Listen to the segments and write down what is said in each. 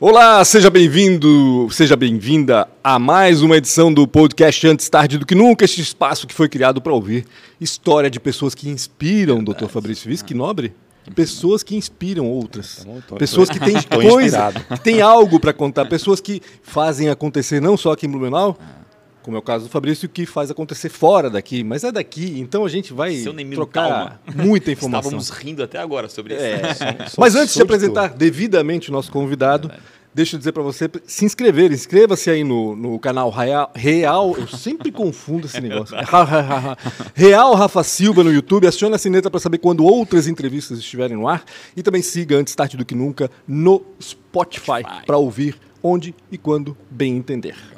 Olá, seja bem-vindo, seja bem-vinda a mais uma edição do podcast Antes Tarde do Que Nunca, este espaço que foi criado para ouvir história de pessoas que inspiram, Dr. Fabrício Viz, que nobre. Pessoas que inspiram outras. Pessoas que têm coisa, que têm algo para contar. Pessoas que fazem acontecer não só aqui em Blumenau, como é o caso do Fabrício, que faz acontecer fora daqui, mas é daqui, então a gente vai trocar muita informação. Estávamos rindo até agora sobre isso. É. mas antes de apresentar devidamente o nosso convidado, é deixa eu dizer para você se inscrever. Inscreva-se aí no, no canal Real, Real. Eu sempre confundo esse negócio. Real Rafa Silva no YouTube. Acione a sineta para saber quando outras entrevistas estiverem no ar. E também siga Antes Tarde do Que Nunca no Spotify para ouvir onde e quando bem entender.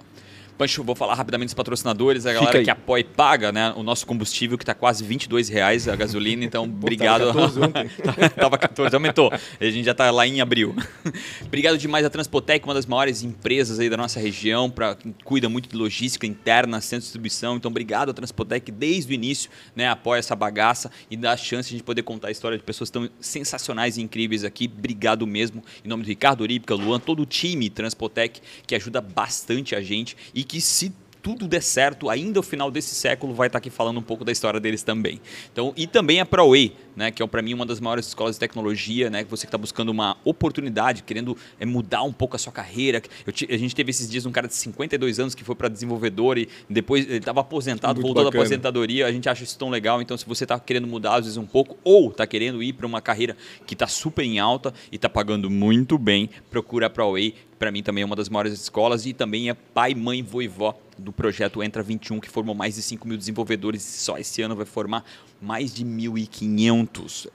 Pancho, vou falar rapidamente dos patrocinadores, a galera que apoia e paga né, o nosso combustível, que está quase 22 reais a gasolina, então obrigado. Tava 14 ontem. Tava 14, aumentou. A gente já está lá em abril. obrigado demais a Transpotec, uma das maiores empresas aí da nossa região, que cuida muito de logística interna, centro de distribuição. Então, obrigado a Transpotec desde o início, né, apoia essa bagaça e dá a chance de a gente poder contar a história de pessoas tão sensacionais e incríveis aqui. Obrigado mesmo, em nome do Ricardo Orípica, Luan, todo o time Transpotec, que ajuda bastante a gente e que se tudo der certo, ainda o final desse século vai estar aqui falando um pouco da história deles também. Então, e também a ProWay, né, que é para mim uma das maiores escolas de tecnologia, né, que você que está buscando uma oportunidade, querendo é, mudar um pouco a sua carreira. Eu, a gente teve esses dias um cara de 52 anos que foi para desenvolvedor e depois ele estava aposentado, Muito voltou bacana. da aposentadoria. A gente acha isso tão legal. Então, se você está querendo mudar às vezes um pouco ou está querendo ir para uma carreira que está super em alta e está pagando muito bem, procura a ProWay para mim também é uma das maiores escolas e também é pai, mãe, voivó do projeto Entra 21, que formou mais de 5 mil desenvolvedores e só esse ano vai formar mais de 1.500.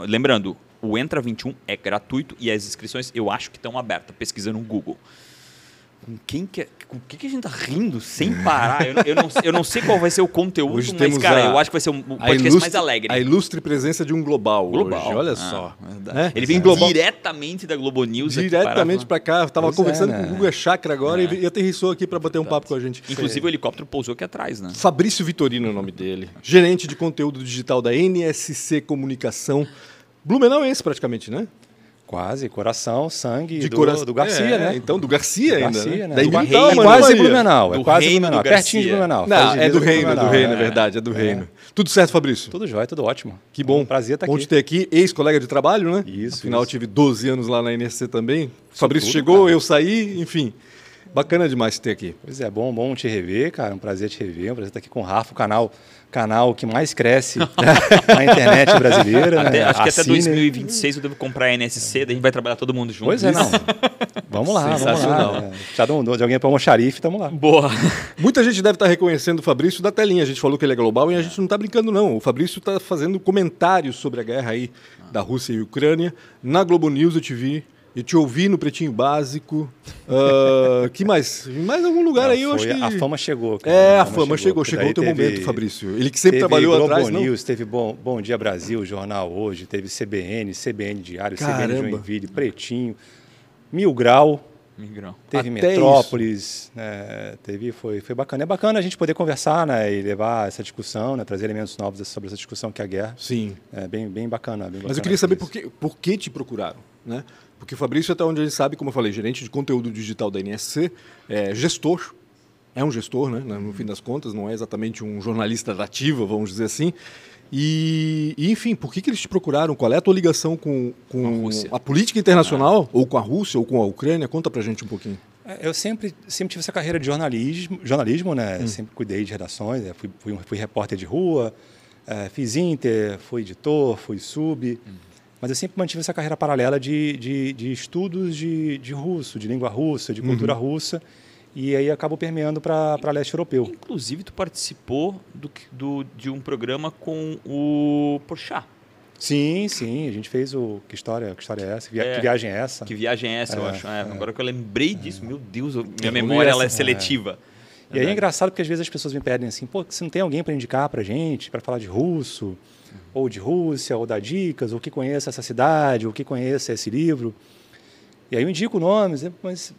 Lembrando, o Entra 21 é gratuito e as inscrições eu acho que estão abertas, pesquisando no Google com quem que, é, com que, que a gente tá rindo sem parar? Eu, eu, não, eu não sei qual vai ser o conteúdo, hoje mas, cara, a, eu acho que vai ser o podcast ilustre, mais alegre. A ilustre presença de um global, global. hoje, olha ah, só. É? Ele vem global. diretamente da Globo News Diretamente para cá. Estava é, conversando é, né? com o Google Chakra agora e, e aterrissou aqui para bater um papo com a gente. Inclusive o helicóptero pousou aqui atrás, né? Fabrício Vitorino é o nome dele. Gerente de conteúdo digital da NSC Comunicação. Blumenauense praticamente, né? Quase, coração, sangue de do, cora... do Garcia, é, né? Então, do Garcia do ainda. Garcia, né? né? Do reino, é quase Blumenau. É quase Blumenau. Pertinho de Blumenau. Não, é do reino, é do reino, é verdade, é do reino. Tudo certo, Fabrício? Tudo jóia, tudo ótimo. Que bom. Um prazer estar aqui. Bom te ter aqui, ex-colega de trabalho, né? Isso. Afinal, isso. tive 12 anos lá na NSC também. Isso Fabrício tudo, chegou, cara. eu saí, enfim. Bacana demais ter aqui. Pois é, bom, bom te rever, cara. Um prazer te rever. Um prazer estar aqui com o Rafa, o canal, canal que mais cresce na internet brasileira. Até, né? Acho que até 2026 eu devo comprar a NSC, daí a gente vai trabalhar todo mundo junto. Pois é, não. vamos lá, vamos lá. Já de, de alguém para um xarife, estamos lá. Boa. Muita gente deve estar reconhecendo o Fabrício da telinha. A gente falou que ele é global e a gente não está brincando, não. O Fabrício está fazendo comentários sobre a guerra aí da Rússia e Ucrânia. Na Globo News eu te vi eu te ouvi no Pretinho Básico. Uh, que mais? Mais algum lugar não, aí eu acho que. A fama chegou. Cara. É, a, a fama, chegou. Chegou, o teu teve, momento, Fabrício. Ele que sempre trabalhou Globo atrás. News, não? teve Bom, Bom Dia Brasil, Jornal Hoje, teve CBN, CBN Diário, Caramba. CBN Joinville, Pretinho, Mil Grau. Mil Grau. Teve Até Metrópolis, né, teve, foi, foi bacana. É bacana a gente poder conversar né, e levar essa discussão, né, trazer elementos novos sobre essa discussão que é a guerra. Sim. É bem, bem bacana. Bem Mas bacana eu queria saber por que, por que te procuraram, né? Porque o Fabrício, até onde ele sabe, como eu falei, gerente de conteúdo digital da NSC, é gestor, é um gestor, né? No fim das contas, não é exatamente um jornalista ativa, vamos dizer assim. E, e, enfim, por que, que eles te procuraram? Qual é a tua ligação com, com a, a, política internacional, ou com a Rússia, ou com a Ucrânia? Conta pra gente um pouquinho. É, eu sempre, sempre tive essa carreira de jornalismo, jornalismo né? Hum. Sempre cuidei de redações, fui, fui, fui repórter de rua, é, fiz Inter, fui editor, fui sub. Hum. Mas eu sempre mantive essa carreira paralela de, de, de estudos de, de russo, de língua russa, de cultura uhum. russa. E aí acabou permeando para leste europeu. Inclusive, tu participou do, do, de um programa com o Porchat. Sim, sim, a gente fez o que história, que história é essa? é, que viagem é essa? Que viagem é essa, é, eu acho. É, é, agora que eu lembrei disso, meu Deus, minha memória ela é seletiva. E aí é engraçado porque às vezes as pessoas me pedem assim, pô, você não tem alguém para indicar para gente, para falar de russo? Ou de Rússia, ou da Dicas, ou que conheça essa cidade, ou que conheça esse livro. E aí eu indico nomes, mas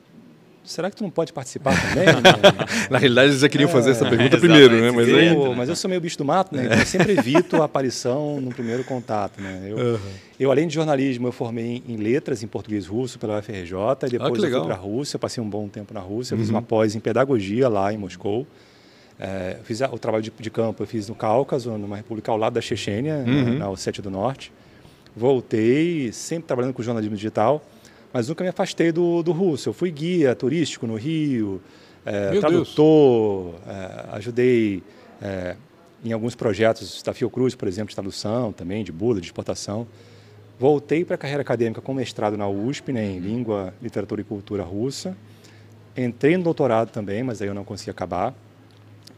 será que tu não pode participar também? Na realidade, eles já queriam fazer essa é, pergunta é, primeiro, né? Mas, aí... eu, mas eu sou meio bicho do mato, né? Então eu sempre evito a aparição no primeiro contato, né? Eu, uhum. eu, além de jornalismo, eu formei em letras, em português russo, pela UFRJ, e depois ah, eu fui para a Rússia, passei um bom tempo na Rússia, uhum. fiz uma pós em pedagogia lá em Moscou. É, fiz o trabalho de, de, campo, eu fiz no Cáucaso, numa república ao lado da Chechênia, uhum. na Ossétia do Norte. Voltei, sempre trabalhando com jornalismo digital mas nunca me afastei do, do russo. Eu fui guia turístico no Rio, é, tradutor, é, ajudei é, em alguns projetos da Fiocruz, por exemplo, de tradução também, de bula, de exportação. Voltei para a carreira acadêmica com mestrado na USP, né, em Língua, Literatura e Cultura Russa. Entrei no doutorado também, mas aí eu não consegui acabar.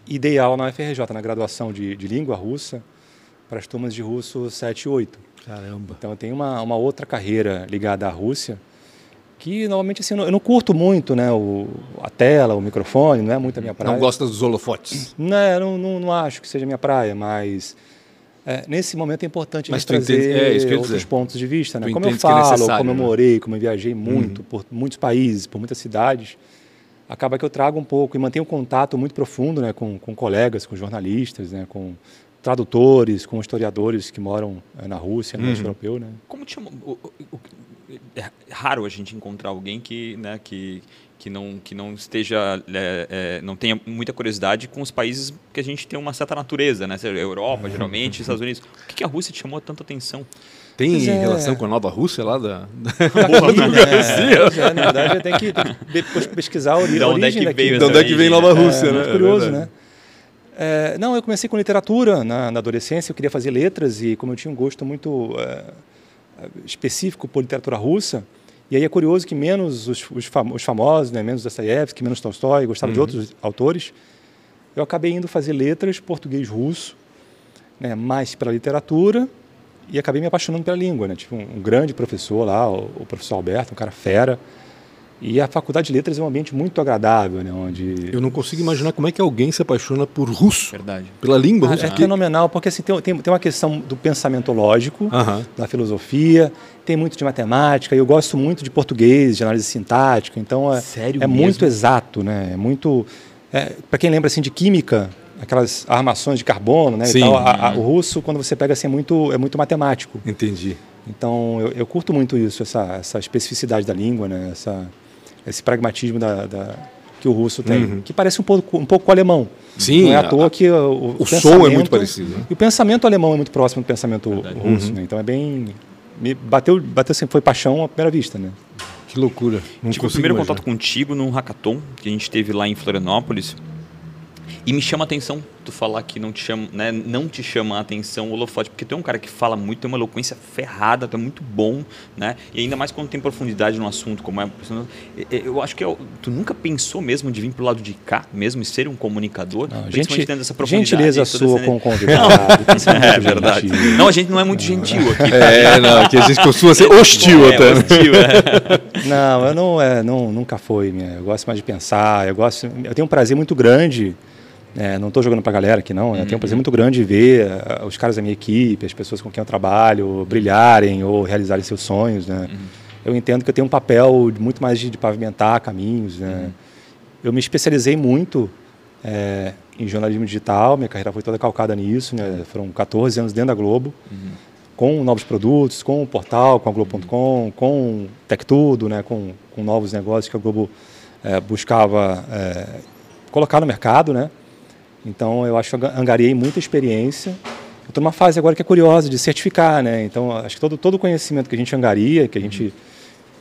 E dei aula na UFRJ, na graduação de, de Língua Russa, para as turmas de russo 7 e 8. Caramba. Então eu tenho uma, uma outra carreira ligada à Rússia, que normalmente assim, eu não, curto muito né, o, a tela, o microfone, não é muito a minha praia. Não gosta dos holofotes? Não, não, não, não acho que seja a minha praia, mas é, nesse momento é importante mas trazer entende, é, outros dizer. pontos de vista. Né? Como eu é falo, como eu né? morei, como eu viajei muito uhum. por muitos países, por muitas cidades, acaba que eu trago um pouco e mantenho um contato muito profundo né, com, com colegas, com jornalistas, né, com tradutores, com historiadores que moram é, na Rússia, no uhum. leste europeu. Né? Como te chama? é raro a gente encontrar alguém que, né, que, que, não, que não esteja, é, é, não tenha muita curiosidade com os países que a gente tem uma certa natureza, né? Europa, geralmente, Estados Unidos. Por que a Rússia te chamou tanta atenção? Tem é. relação com a nova Rússia lá da, da Garcia? É, na verdade, tem que, tem que pesquisar a ori onde é que veio De onde é que vem Nova Rússia, é, né? Muito curioso, né? É, não, eu comecei com literatura na, na, adolescência, eu queria fazer letras e como eu tinha um gosto muito é, específico por literatura russa. E aí é curioso que menos os, os, os famosos, né, menos Dostoiévski, menos Tolstói, gostava uhum. de outros autores, eu acabei indo fazer letras português-russo, né, mais pela literatura, e acabei me apaixonando pela língua. Né? Tive um, um grande professor lá, o, o professor Alberto, um cara fera, e a faculdade de letras é um ambiente muito agradável, né? Onde eu não consigo imaginar como é que alguém se apaixona por russo, Verdade. pela língua russa. É, é fenomenal, porque assim tem, tem, tem, uma questão do pensamento lógico, da filosofia, tem muito de matemática. E eu gosto muito de português, de análise sintática. Então é, Sério é muito exato, né? É muito é, para quem lembra assim de química, aquelas armações de carbono, né? Sim. Tal, a, a, o russo quando você pega assim é muito é muito matemático. Entendi. Então eu, eu curto muito isso, essa, essa especificidade da língua, né? Essa esse pragmatismo da, da que o russo tem, uhum. que parece um pouco, um pouco alemão. Sim. Não é à toa que o, o, o som é muito parecido. Né? E o pensamento alemão é muito próximo do pensamento Verdade. russo, uhum. né? Então é bem. Me bateu, bateu sempre, foi paixão à primeira vista, né? Que loucura. Não Tive o primeiro imaginar. contato contigo num hackathon que a gente teve lá em Florianópolis. E me chama a atenção tu falar que não te chama, né, não te chama a atenção o holofote, porque tu é um cara que fala muito, tem uma eloquência ferrada, tu é muito bom, né? E ainda mais quando tem profundidade no assunto, como é. Eu acho que eu, tu nunca pensou mesmo de vir pro lado de cá mesmo e ser um comunicador, não, gente, dentro dessa profundidade. Gentileza sua com o convidado. é, verdade. Não, a gente não é muito gentil aqui. Tá? É, não, aqui a gente costuma ser hostil é, até. Hostil, é. Não, eu não, é, não, nunca foi. Minha. Eu gosto mais de pensar, eu gosto, eu tenho um prazer muito grande é, não estou jogando para a galera aqui, não. Uhum. Eu tenho um prazer uhum. muito grande de ver uh, os caras da minha equipe, as pessoas com quem eu trabalho, brilharem ou realizarem seus sonhos, né? Uhum. Eu entendo que eu tenho um papel muito mais de, de pavimentar caminhos, né? Uhum. Eu me especializei muito é, em jornalismo digital, minha carreira foi toda calcada nisso, né? Foram 14 anos dentro da Globo, uhum. com novos produtos, com o portal, com a Globo.com, com Tech Tudo, né? Com, com novos negócios que a Globo é, buscava é, colocar no mercado, né? Então, eu acho que angariei muita experiência. Eu estou numa fase agora que é curiosa de certificar, né? Então, acho que todo todo conhecimento que a gente angaria, que a gente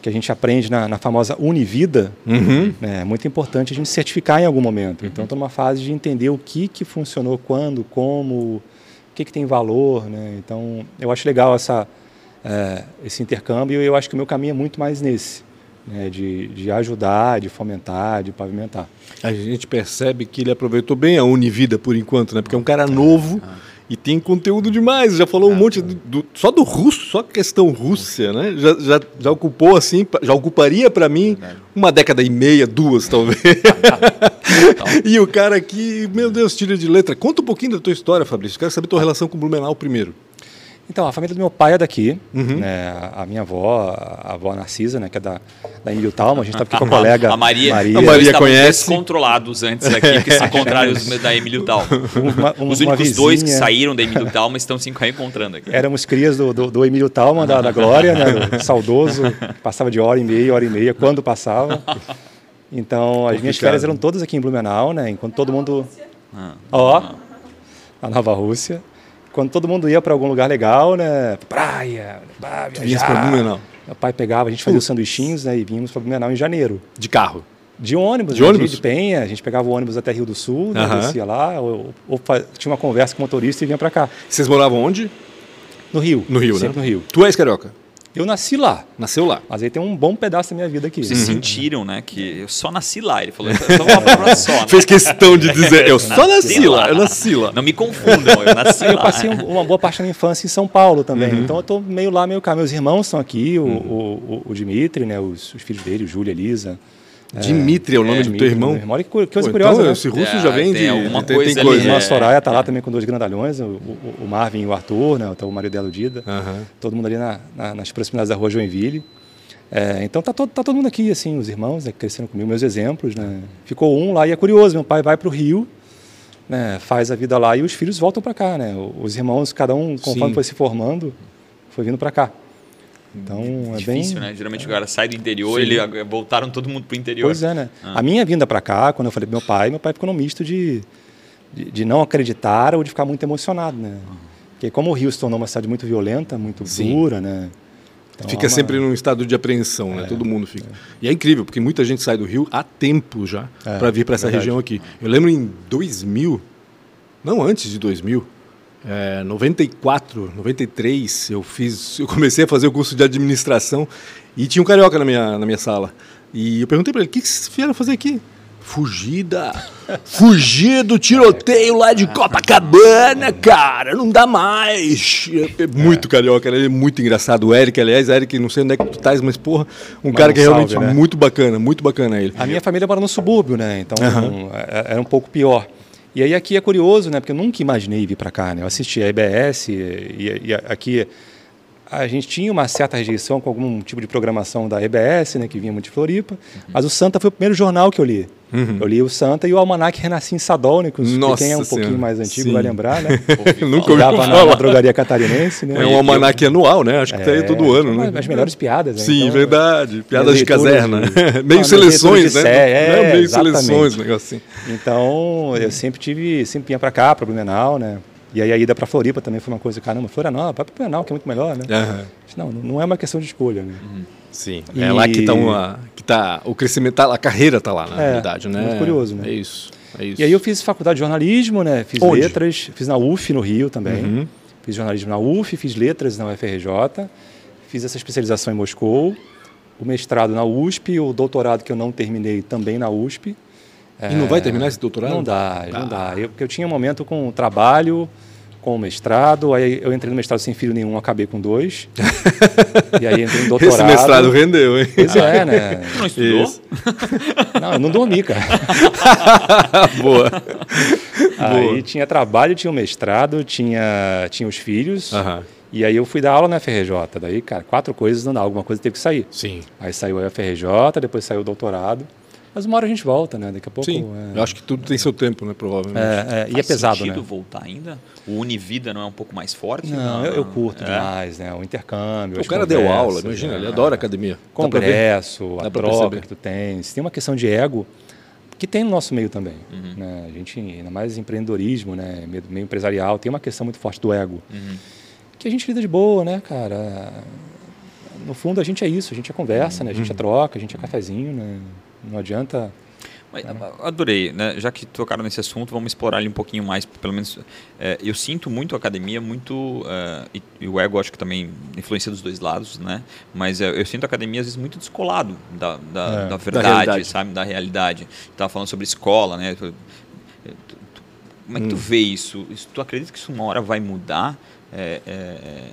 que a gente aprende na, na famosa Univida, uhum. né, é muito importante a gente certificar em algum momento. Então, estou numa fase de entender o que que funcionou, quando, como, o que que tem valor, né? Então, eu acho legal essa é, esse intercâmbio e eu acho que o meu caminho é muito mais nesse né, de, de ajudar, de fomentar, de pavimentar. A gente percebe que ele aproveitou bem a Univida por enquanto, né? Porque é um cara novo ah. e tem conteúdo demais. Já falou ah, um monte do, do, só do russo, só questão Rússia, né? Já, já, já ocupou assim, já ocuparia para mim uma década e meia, duas talvez. e o cara aqui, meu Deus, tira de letra. Conta um pouquinho da tua história, Fabrício. Quero saber tua relação com o Blumenau primeiro. Então, a família do meu pai é daqui, uhum. né? A minha avó, a avó Narcisa, né? Que é da, da Emílio Talma, a gente estava aqui com a colega a Maria. Maria. A Maria conhece. controlados antes aqui, que se encontraram os da Emílio Talma. Uma, uma, os únicos dois que saíram da Emílio Talma estão se reencontrando aqui. Éramos crias do, do, do Emílio Talma, da, da Glória, né? Do saudoso, passava de hora e meia, hora e meia, quando passava. Então, as minhas férias eram todas aqui em Blumenau, né? Enquanto todo mundo... Ah. Ó, a Nova Rússia quando todo mundo ia para algum lugar legal, né? Praia, bah, viajar. para Blumenau. Meu pai pegava, a gente fazia uh. os sanduichinhos, né? E vínhamos para Blumenau em janeiro. De carro? De ônibus, de, né, ônibus? de Penha. A gente pegava o ônibus até Rio do Sul, né? descia lá, ou, ou, tinha uma conversa com o motorista e vinha para cá. Vocês moravam onde? No Rio. No Rio, Sempre né? no Rio. Tu és carioca? Eu nasci lá. Nasceu lá. Mas aí tem um bom pedaço da minha vida aqui. Vocês uhum. sentiram, né? Que eu só nasci lá. Ele falou, só uma palavra só. Né? Fez questão de dizer, eu só nasci lá. Eu nasci lá. Não me confundam, eu nasci lá. Eu passei uma boa parte da minha infância em São Paulo também. Uhum. Então eu tô meio lá, meio cá. Meus irmãos estão aqui, o, uhum. o, o, Dimitri, né? Os, os filhos dele, o Júlio, Elisa. Dimitri é o nome é, do teu irmão? irmão. Que coisa Pô, curiosa, então, né? Esse russo é, já vem de alguma tem, coisa. Tem coisa. É. A Soraya tá lá também com dois grandalhões, o, o, o Marvin e o Arthur, né? Então, o marido dela, o Dida. Todo mundo ali na, na, nas proximidades da rua Joinville. É, então tá todo, tá todo mundo aqui, assim, os irmãos né, crescendo comigo, meus exemplos. Né? Ficou um lá e é curioso, meu pai vai para o Rio, né, faz a vida lá e os filhos voltam para cá. Né? Os irmãos, cada um, conforme Sim. foi se formando, foi vindo para cá. Então é Difícil, bem... né? Geralmente o cara sai do interior, ele voltaram todo mundo para o interior. Pois é, né? Ah. A minha vinda para cá, quando eu falei pro meu pai, meu pai ficou num misto de, de, de, não acreditar ou de ficar muito emocionado, né? Porque como o Rio se tornou uma cidade muito violenta, muito Sim. dura, né? Então, fica é uma... sempre num estado de apreensão, né? é, né? Todo mundo fica. É. E é incrível, porque muita gente sai do Rio há tempo já é, para vir para essa verdade. região aqui. Eu lembro em 2000, não antes de 2000, é, 94, 93, eu fiz, eu comecei a fazer o curso de administração e tinha um carioca na minha, na minha sala. E eu perguntei para ele: "O que, que vocês vieram fazer aqui?" Fugida. Fugir do tiroteio lá de Copacabana, cara. Não dá mais. É muito carioca, ele é muito engraçado. O Eric, aliás, Eric, não sei onde é que tu estás, mas porra, um mas cara que é realmente salve, né? muito bacana, muito bacana ele. A minha família mora no subúrbio, né? Então uhum. era um pouco pior. E aí aqui é curioso, né? Porque eu nunca imaginei vir para cá, né? Eu assisti a EBS e, e aqui a gente tinha uma certa rejeição com algum tipo de programação da EBS, né, que vinha muito de Floripa, uhum. mas o Santa foi o primeiro jornal que eu li. Uhum. Eu li o Santa e o Almanac Renasci em Sadolnicos, que quem é um pouquinho mais antigo Sim. vai lembrar, né? Nunca ouvi Dava na, na, drogaria catarinense, né? É um almanac anual, né? Acho que é, tá todo ano, né? As melhores piadas, né? Sim, então, verdade. Piadas de caserna. De... meio ah, seleções, né? É, meio seleções, negócio assim. Então, eu sempre tive, sempre vinha para cá, para Blumenau, né? E aí a ida para Floripa também foi uma coisa, caramba, Florianópolis, vai para Blumenau, que é muito melhor, né? Uhum. Não, não é uma questão de escolha, né? Uhum. Sim, e... é lá que, tá uma, que tá o crescimento, tá, a carreira tá lá, na é, verdade, né? Muito curioso, né? É isso, é isso. E aí eu fiz faculdade de jornalismo, né? Fiz Onde? letras, fiz na UF no Rio também. Uhum. Fiz jornalismo na UF, fiz letras na UFRJ, fiz essa especialização em Moscou, o mestrado na USP, o doutorado que eu não terminei também na USP. E não vai terminar esse doutorado? Não dá, não dá. Eu, porque eu tinha um momento com o trabalho, com o mestrado, aí eu entrei no mestrado sem filho nenhum, acabei com dois. e aí entrei no doutorado. Esse mestrado rendeu, hein? Pois é, né? Não estudou? Isso. Não, eu não dormi, cara. Boa. Aí Boa. tinha trabalho, tinha o mestrado, tinha, tinha os filhos. Uhum. E aí eu fui dar aula na FRJ. Daí, cara, quatro coisas não dá, alguma coisa teve que sair. Sim. Aí saiu a FRJ, depois saiu o doutorado. Mas uma hora a gente volta, né? Daqui a pouco. Sim, é... eu acho que tudo tem seu tempo, né? Provavelmente. É, é, e é pesado, sentido né? voltar ainda? O Univida não é um pouco mais forte? Não, não? Eu, eu, curto é. demais, né? O intercâmbio. O cara deu aula, imagina, ele adora academia. Congresso, a troca que tu tens. Tem uma questão de ego que tem no nosso meio também. Uhum. Né? A gente, ainda mais empreendedorismo, né? meio, meio empresarial, tem uma questão muito forte do ego. Uhum. Que a gente lida de boa, né, cara? No fundo, a gente é isso, a gente é conversa, uhum. né? A gente é troca, a gente é cafezinho, né? Não adianta. Mas, adorei, né? Já que tocaram nesse assunto, vamos explorar ele um pouquinho mais. Pelo menos, é, eu sinto muito a academia, muito uh, e, e, o ego acho que também influencia dos dois lados, né? Mas uh, eu sinto a academia às vezes muito descolado da, da, é, da verdade, da sabe, da realidade. Estava falando sobre escola, né? Como é que hum. tu vê isso? Tu acredita que isso uma hora vai mudar? É, é,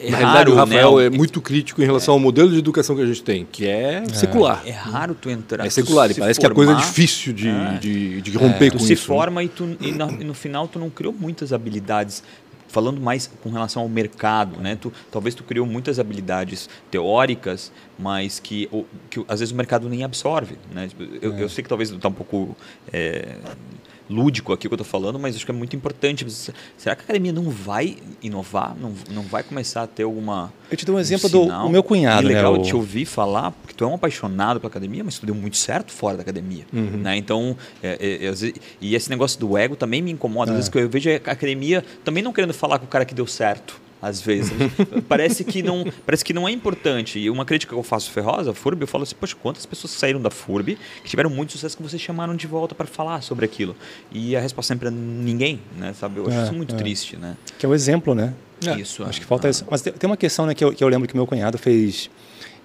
é Na realidade, o Rafael né? é muito crítico em relação ao modelo de educação que a gente tem, que é, é. secular. É raro tu entrar. É secular, e parece formar, que é coisa difícil de, é. de, de, romper é. com tu isso. Tu se forma e, tu, e, no, e no final tu não criou muitas habilidades falando mais com relação ao mercado, né? Tu, talvez tu criou muitas habilidades teóricas, mas que, o, que às vezes o mercado nem absorve, né? Tipo, eu, é. eu sei que talvez está um pouco é, lúdico aqui que eu estou falando, mas acho que é muito importante. Será que a academia não vai inovar? Não, não vai começar a ter alguma. Eu te dou um exemplo um do meu cunhado. É legal né, te ouvir falar, porque tu é um apaixonado pela academia, mas tu deu muito certo fora da academia. Uhum. Né? Então, é, é, é, e esse negócio do ego também me incomoda. Às vezes é. que eu vejo a academia também não querendo falar com o cara que deu certo às vezes. parece, que não, parece que não é importante. E uma crítica que eu faço Ferrosa, a FURB, eu falo assim, poxa, quantas pessoas saíram da FURB que tiveram muito sucesso que vocês chamaram de volta para falar sobre aquilo? E a resposta sempre é ninguém, né? Sabe? Eu acho é, isso muito é. triste, né? Que é o exemplo, né? É. Isso. Acho que falta isso. Mas tem uma questão né, que, eu, que eu lembro que meu cunhado fez...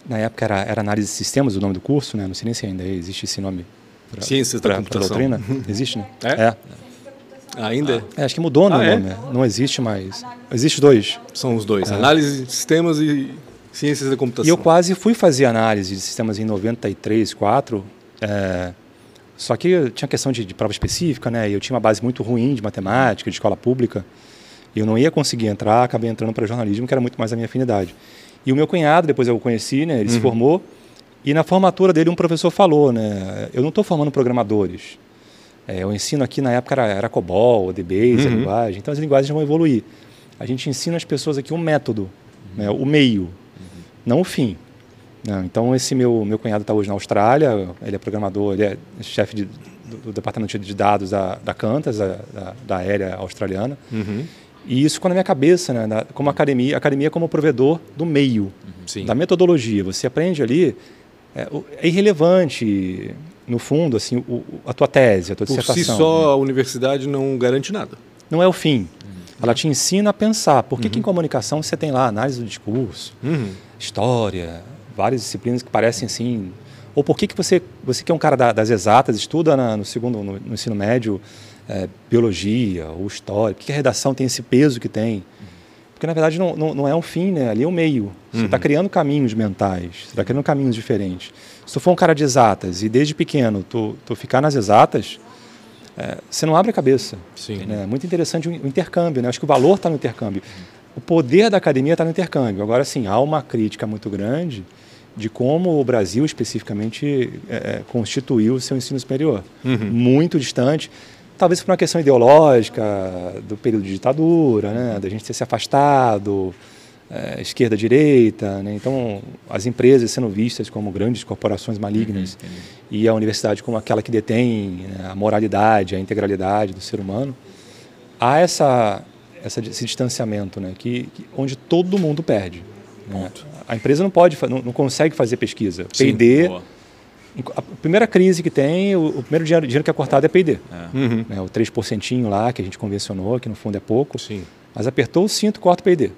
Na época era, era análise de sistemas o nome do curso, né? Não sei nem se ainda existe esse nome. Pra, Ciências pra, da computação. doutrina. Existe, né? É? Ainda? É, acho que mudou ah, é? nome. É? Não existe mais. Existe dois. São os dois. É. Análise de sistemas e ciências da computação. E eu quase fui fazer análise de sistemas em 93, 4. É, só que tinha questão de, de, prova específica, né? Eu tinha uma base muito ruim de matemática, de escola pública. E eu não ia conseguir entrar, acabei entrando para jornalismo, que era muito mais a minha afinidade. E o meu cunhado, depois eu o conheci, né? Ele uhum. se formou. E na formatura dele um professor falou, né? Eu não estou formando programadores. É, o ensino aqui na época era, era COBOL, DBase, uhum. a linguagem. Então as linguagens vão evoluir. A gente ensina as pessoas aqui um método, né, o meio, uhum. não o fim. Não, né. então esse meu meu cunhado está hoje na Austrália, ele é programador, ele é chefe de, do, do, departamento de dados da, da Qantas, da, da, da aérea australiana. Uhum. E isso ficou na minha cabeça, né, na, como academia, academia como provedor do meio, uhum. da metodologia. Você aprende ali, é, é irrelevante no fundo, assim, o, a tua tese, a tua dissertação. Por si só, né? a universidade não garante nada. Não é o fim. Uhum. Ela te ensina a pensar. Por que, uhum. que em comunicação você tem lá análise do discurso, uhum. história, várias disciplinas que parecem assim... Ou por que, que você, você que é um cara da, das exatas, estuda na, no segundo, no, no ensino médio, é, biologia ou história, por que, que a redação tem esse peso que tem? Porque, na verdade, não, não, não é um fim, né? Ali é o um meio. Você está uhum. criando caminhos mentais, você está criando caminhos diferentes. Se tu for um cara de exatas e desde pequeno tu, tu ficar nas exatas, é, você não abre a cabeça. Sim. Né? É muito interessante o intercâmbio, né? Acho que o valor está no intercâmbio. O poder da academia está no intercâmbio. Agora, sim, há uma crítica muito grande de como o Brasil especificamente é, é constituiu o seu ensino superior. Uhum. Muito distante talvez por uma questão ideológica do período de ditadura, né, da gente ter se afastado, é, esquerda direita, né, então as empresas sendo vistas como grandes corporações malignas uhum, e a universidade como aquela que detém né, a moralidade, a integralidade do ser humano, há essa, essa esse distanciamento, né, que, que onde todo mundo perde. Né? A empresa não pode, não, não consegue fazer pesquisa. P&D a primeira crise que tem, o, o primeiro dinheiro, dinheiro, que é cortado é P&D. É. Uhum. É, o 3% lá que a gente convencionou, que no fundo é pouco. Sim. Mas apertou o cinto, corta o P&D. Uhum.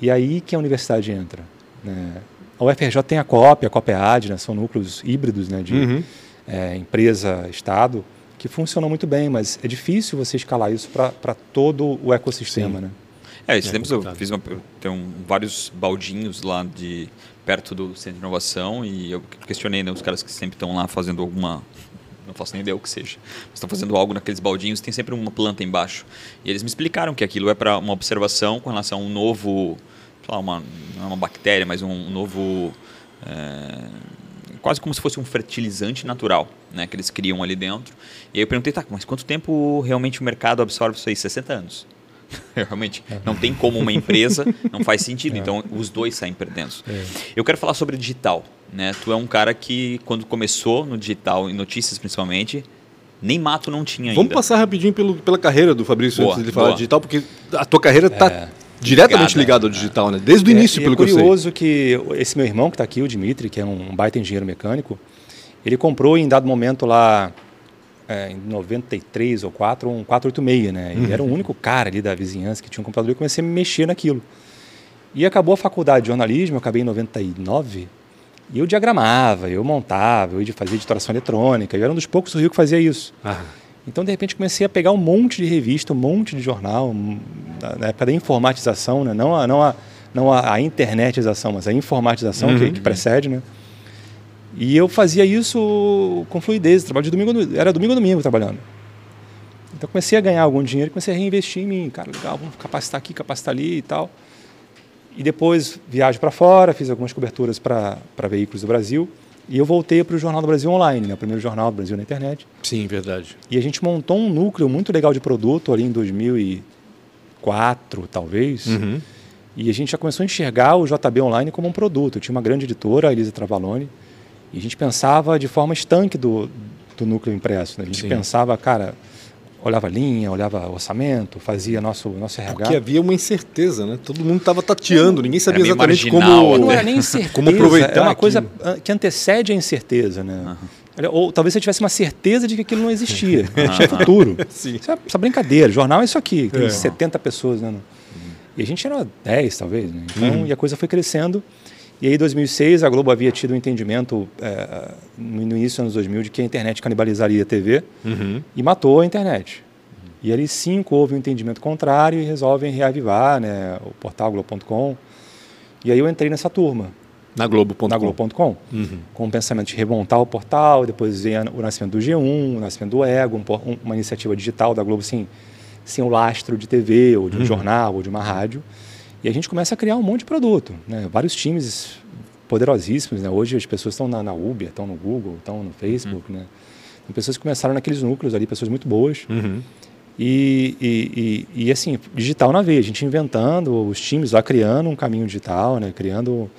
E aí que a universidade entra. Né? A UFRJ tem a COP, a COP é AD, né? são núcleos híbridos né? de uhum. é, empresa, Estado, que funcionam muito bem, mas é difícil você escalar isso para todo o ecossistema. Né? É, esses é tempos eu fiz uma, tem um, vários baldinhos lá de perto do centro de inovação e eu questionei né, os caras que sempre estão lá fazendo alguma não faço nem ideia o que seja. Estão fazendo algo naqueles baldinhos, tem sempre uma planta embaixo. E eles me explicaram que aquilo é para uma observação com relação a um novo, sei lá, uma, não é uma bactéria, mas um novo. É, quase como se fosse um fertilizante natural né, que eles criam ali dentro. E aí eu perguntei, tá, mas quanto tempo realmente o mercado absorve isso aí? 60 anos. Realmente, é. não tem como uma empresa, não faz sentido. É. Então, os dois saem perdendo. É. Eu quero falar sobre digital. Né? Tu é um cara que, quando começou no digital, em notícias principalmente, nem mato não tinha ainda. Vamos passar rapidinho pelo, pela carreira do Fabrício boa, antes de falar digital, porque a tua carreira está é. diretamente ligada ao digital, né? Desde o é, início, pelo que eu sei. É curioso que esse meu irmão que está aqui, o Dimitri, que é um baita engenheiro mecânico, ele comprou em dado momento lá é, em 93 ou 4, um 486, né? Ele uhum. era o único cara ali da vizinhança que tinha um computador e comecei a me mexer naquilo. E acabou a faculdade de jornalismo, eu acabei em 99, e eu diagramava, eu montava, eu fazia editoração eletrônica, eu era um dos poucos do Rio que fazia isso. Ah. Então, de repente, comecei a pegar um monte de revista, um monte de jornal, na época da informatização, né? não, a, não, a, não a, a internetização, mas a informatização uhum. que, que precede, né? E eu fazia isso com fluidez, trabalho de domingo, era domingo a domingo trabalhando. Então comecei a ganhar algum dinheiro, comecei a reinvestir em mim, cara, legal, vamos capacitar aqui, capacitar ali e tal. E depois viajo para fora, fiz algumas coberturas para veículos do Brasil. E eu voltei para o Jornal do Brasil Online, né? o primeiro jornal do Brasil na internet. Sim, verdade. E a gente montou um núcleo muito legal de produto ali em 2004, talvez. Uhum. E a gente já começou a enxergar o JB Online como um produto. Eu tinha uma grande editora, a Elisa Travaloni, e a gente pensava de forma estanque do, do núcleo impresso. Né? A gente Sim. pensava, cara, olhava linha, olhava orçamento, fazia nosso, nosso RH. Porque havia uma incerteza, né? Todo mundo estava tateando, ninguém sabia exatamente marginal, como. Não era nem incerteza. como aproveitar. É uma coisa que antecede a incerteza, né? Uhum. Ou talvez você tivesse uma certeza de que aquilo não existia. Tinha futuro. Sim. Isso é essa brincadeira. Jornal é isso aqui, tem é. 70 pessoas, né? Uhum. E a gente era 10, talvez, né? Então, uhum. e a coisa foi crescendo. E aí, em 2006, a Globo havia tido um entendimento é, no início dos anos 2000 de que a internet canibalizaria a TV uhum. e matou a internet. Uhum. E ali, cinco, houve um entendimento contrário e resolvem reavivar né, o portal Globo.com. E aí eu entrei nessa turma. Na Globo.com. Na Globo.com. Uhum. Com o pensamento de remontar o portal, depois veio o nascimento do G1, o nascimento do Ego, um, uma iniciativa digital da Globo sem, sem o lastro de TV, ou de um uhum. jornal, ou de uma rádio. E a gente começa a criar um monte de produto. Né? Vários times poderosíssimos. Né? Hoje as pessoas estão na, na Uber, estão no Google, estão no Facebook. Uhum. Né? Tem pessoas que começaram naqueles núcleos ali, pessoas muito boas. Uhum. E, e, e, e, assim, digital na veia, a gente inventando, os times lá criando um caminho digital, né? criando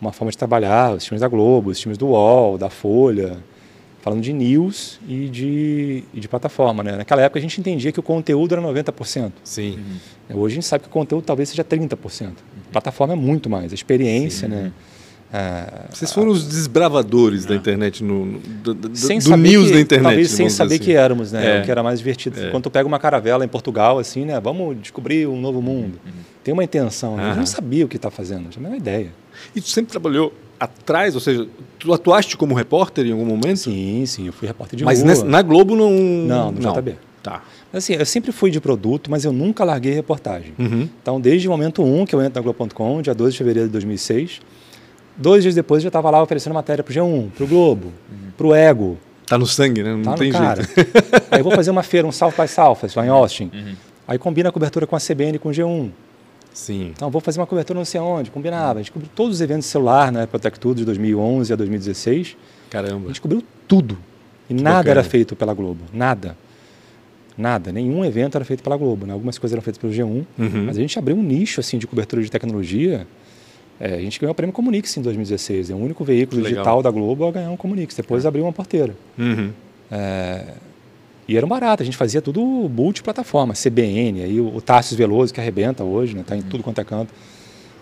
uma forma de trabalhar, os times da Globo, os times do UOL, da Folha, falando de news e de, e de plataforma. Né? Naquela época a gente entendia que o conteúdo era 90%. Sim. Uhum. Hoje a gente sabe que o conteúdo talvez seja 30%. Uhum. Plataforma é muito mais, a experiência, Sim. né? É, Vocês foram os desbravadores da internet, no, no do, do, news que, da internet. Talvez sem saber assim. que éramos, né? É. O que era mais divertido. É. Quando tu pega uma caravela em Portugal, assim, né? Vamos descobrir um novo mundo. Uhum. Tem uma intenção. Né? A gente não sabia o que está fazendo, não tinha a menor ideia. E tu sempre trabalhou atrás, ou seja, tu atuaste como repórter em algum momento? Sim, sim, eu fui repórter de mas rua. Mas na Globo não... Não, no não. JB. Tá. Assim, eu sempre fui de produto, mas eu nunca larguei reportagem. Uhum. Então, desde o momento 1 um, que eu entro na Globo.com, dia 12 de fevereiro de 2006, dois dias depois eu já estava lá oferecendo matéria para o G1, para o Globo, uhum. para o Ego. Tá no sangue, né? Não tá tem cara. jeito. Aí eu vou fazer uma feira, um South by Southwest, lá em Austin. Uhum. Aí combina a cobertura com a CBN e com o G1. Sim. Então, vou fazer uma cobertura não sei onde. Combinava. A gente cobriu todos os eventos de celular, né? Protect Tudo, de 2011 a 2016. Caramba. A gente cobriu tudo. E que nada bacana. era feito pela Globo. Nada. Nada. Nenhum evento era feito pela Globo. Né? Algumas coisas eram feitas pelo G1. Uhum. Mas a gente abriu um nicho assim de cobertura de tecnologia. É, a gente ganhou o prêmio Comunix em 2016. É o único veículo digital da Globo a ganhar um Comunix. Depois é. abriu uma porteira. Uhum. É, e era um barato, a gente fazia tudo multiplataforma, CBN, aí o, o Tarsis Veloso que arrebenta hoje, né? Tá em tudo quanto é canto.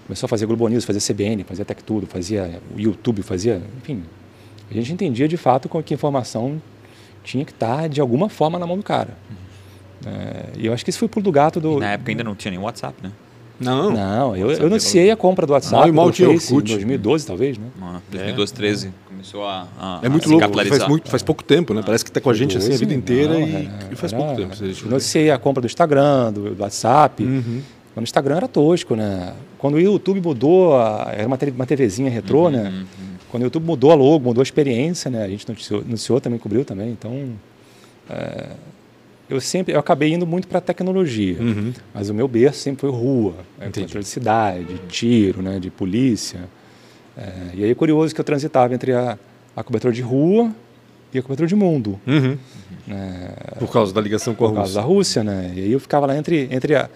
Começou a fazer Globo News, fazia CBN, fazia Tech Tudo, fazia o YouTube, fazia, enfim. A gente entendia de fato que a informação tinha que estar de alguma forma na mão do cara. Uhum. É, e eu acho que isso foi pulo do gato do. E na época ainda não tinha nem WhatsApp, né? Não. Não, eu, eu anunciei a compra do WhatsApp mal, mal tinha Face em 2012, talvez, né? Ah, 2012, 13. É. Começou a, a É muito a louco, faz, muito, faz pouco tempo, né? Parece que está com a gente assim a vida inteira não, e, e, faz era, pouco tempo. Eu anunciei a compra do Instagram, do, do WhatsApp. Uhum. Quando o Instagram era tosco, né? Quando o YouTube mudou, a, era uma, uma TVzinha retrô, uhum, né? Uhum. Quando o YouTube mudou a logo, mudou a experiência, né? A gente anunciou, anunciou também, cobriu também. Então, é, eu sempre eu acabei indo muito para tecnologia, uhum. mas o meu berço sempre foi rua, é, controle de cidade, tiro, né, de polícia. É, e aí é curioso que eu transitava entre a, a cobertura de rua e a cobertura de mundo. Uhum. É, por causa da ligação com a Rússia. Por causa da Rússia, né? E aí eu ficava lá entre, entre a,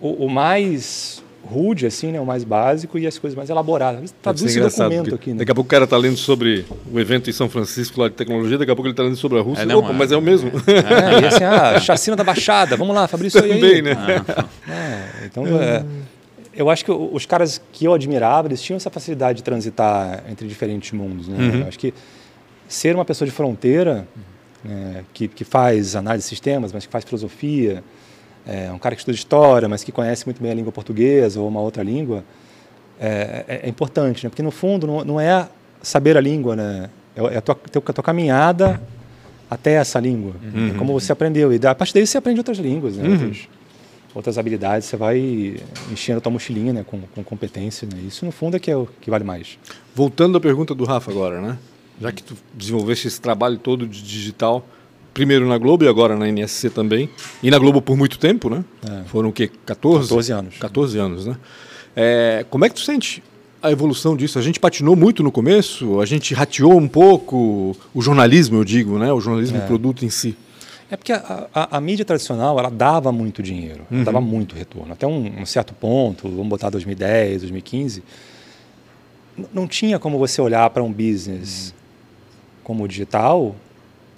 o, o mais rude, assim, né? O mais básico e as coisas mais elaboradas. Traduz esse documento aqui, né? Daqui a pouco o cara está lendo sobre o evento em São Francisco lá de tecnologia, daqui a pouco ele está lendo sobre a Rússia. É, não, Opa, é, mas é o mesmo. É, e assim, ah, chacina da Baixada, vamos lá, Fabrício Também, aí. né? É, então, é, eu acho que os caras que eu admirava, eles tinham essa facilidade de transitar entre diferentes mundos, né? Uhum. Eu acho que ser uma pessoa de fronteira, né, que, que faz análise de sistemas, mas que faz filosofia, é, um cara que estuda história, mas que conhece muito bem a língua portuguesa ou uma outra língua, é, é, é importante, né? Porque no fundo não, não, é saber a língua, né? É, é a tua, a tua caminhada até essa língua, uhum. é como você aprendeu e a partir daí você aprende outras línguas, né? Uhum. outras, outras, habilidades, você vai enchendo a tua mochilinha, né? Com, com competência, né? Isso no fundo é que é o que vale mais. Voltando à pergunta do Rafa agora, né? Já que tu desenvolveste esse trabalho todo de digital, primeiro na Globo e agora na NSC também. E na Globo por muito tempo, né? É. Foram o quê? 14? 14 anos. 14 anos, né? É, como é que tu sente a evolução disso? A gente patinou muito no começo, a gente rateou um pouco o jornalismo, eu digo, né? O jornalismo é. produto em si. É porque a, a, a, mídia tradicional ela dava muito dinheiro, uhum. dava muito retorno. Até um, um, certo ponto, vamos botar 2010, 2015, não tinha como você olhar para um business uhum. como o digital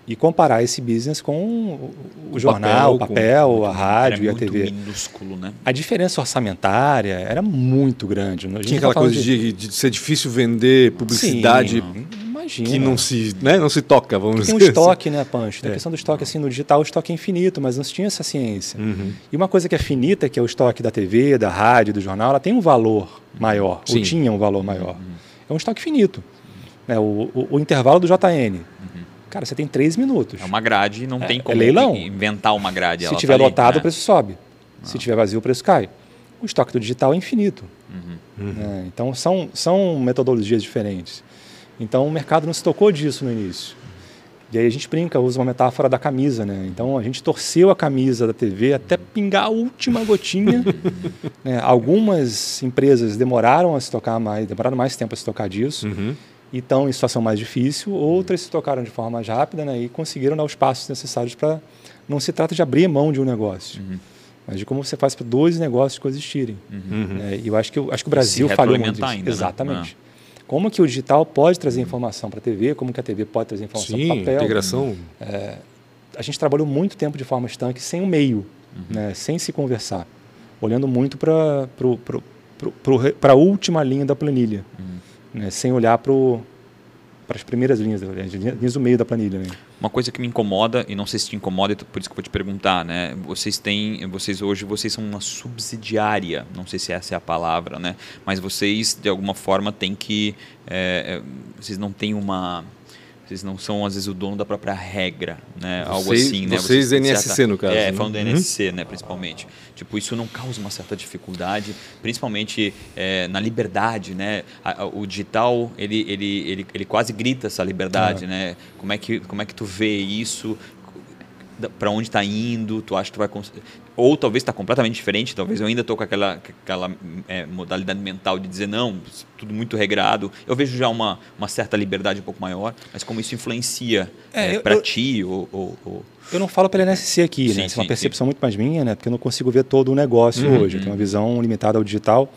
e comparar esse business com o, o jornal, o papel, com, a rádio e a TV. minúsculo, né? A diferença orçamentária era muito grande. Tinha aquela coisa de, de, ser difícil vender publicidade. Sim, imagina. Que não se, né, não se toca, vamos dizer. Tem um estoque, assim. né, Pancho? Tem é. a questão do estoque assim no digital, o estoque é infinito, mas não se tinha essa ciência. Uhum. E uma coisa que é finita, que é o estoque da TV, da rádio, do jornal, ela tem um valor maior, Sim. ou tinha um valor maior. Uhum. É um estoque finito. É, o, o, o intervalo do JN. Uhum Cara, você tem três minutos. É uma grade, não é, tem como é leilão. inventar uma grade. Se tiver tá lotado, né? o preço sobe. Ah. Se tiver vazio, o preço cai. O estoque do digital é infinito. Uhum. Uhum. É, então, são, são metodologias diferentes. Então, o mercado não se tocou disso no início. E aí a gente brinca, usa uma metáfora da camisa, né? Então a gente torceu a camisa da TV até pingar a última gotinha. né? Algumas empresas demoraram a se tocar mais, demoraram mais tempo a se tocar disso. Uhum e estão em situação mais difícil, outras se tocaram de forma mais rápida né, e conseguiram dar os passos necessários para. Não se trata de abrir mão de um negócio, uhum. mas de como você faz para dois negócios coexistirem. Uhum. É, e eu acho que, eu acho que o Brasil falhou muito ainda, né? Exatamente. Né? Como que o digital pode trazer informação para a TV, como que a TV pode trazer informação para o papel. integração. É, a gente trabalhou muito tempo de forma estanque, sem o um meio, uhum. né, sem se conversar, olhando muito para a última linha da planilha. Uhum né, sem olhar para as primeiras linhas, as linhas do meio da planilha. Né? Uma coisa que me incomoda, e não sei se te incomoda, por isso que eu vou te perguntar, né? Vocês têm, vocês hoje, vocês são uma subsidiária, não sei se essa é a palavra, né? Mas vocês, de alguma forma, têm que, é, vocês não têm uma vocês não são, às vezes, o dono da própria regra, né? Vocês, Algo assim, né? Vocês, vocês NSC, certa, no caso. É, né? falando do NSC, uhum. né, principalmente. Tipo, isso não causa uma certa dificuldade, principalmente é, na liberdade, né? o digital, ele, ele, ele, ele quase grita essa liberdade, é. né? Como é, que, como é que tu vê isso? Para onde está indo, tu acha que tu vai ou talvez está completamente diferente, talvez eu ainda estou com aquela, aquela é, modalidade mental de dizer não, tudo muito regrado. Eu vejo já uma, uma certa liberdade um pouco maior, mas como isso influencia é, é, para ti ou, ou, ou, Eu não falo pela NSC aqui, sim, né? Isso é uma percepção sim. muito mais minha, né? Porque eu não consigo ver todo o negócio uhum, hoje. Eu tenho uma visão limitada ao digital.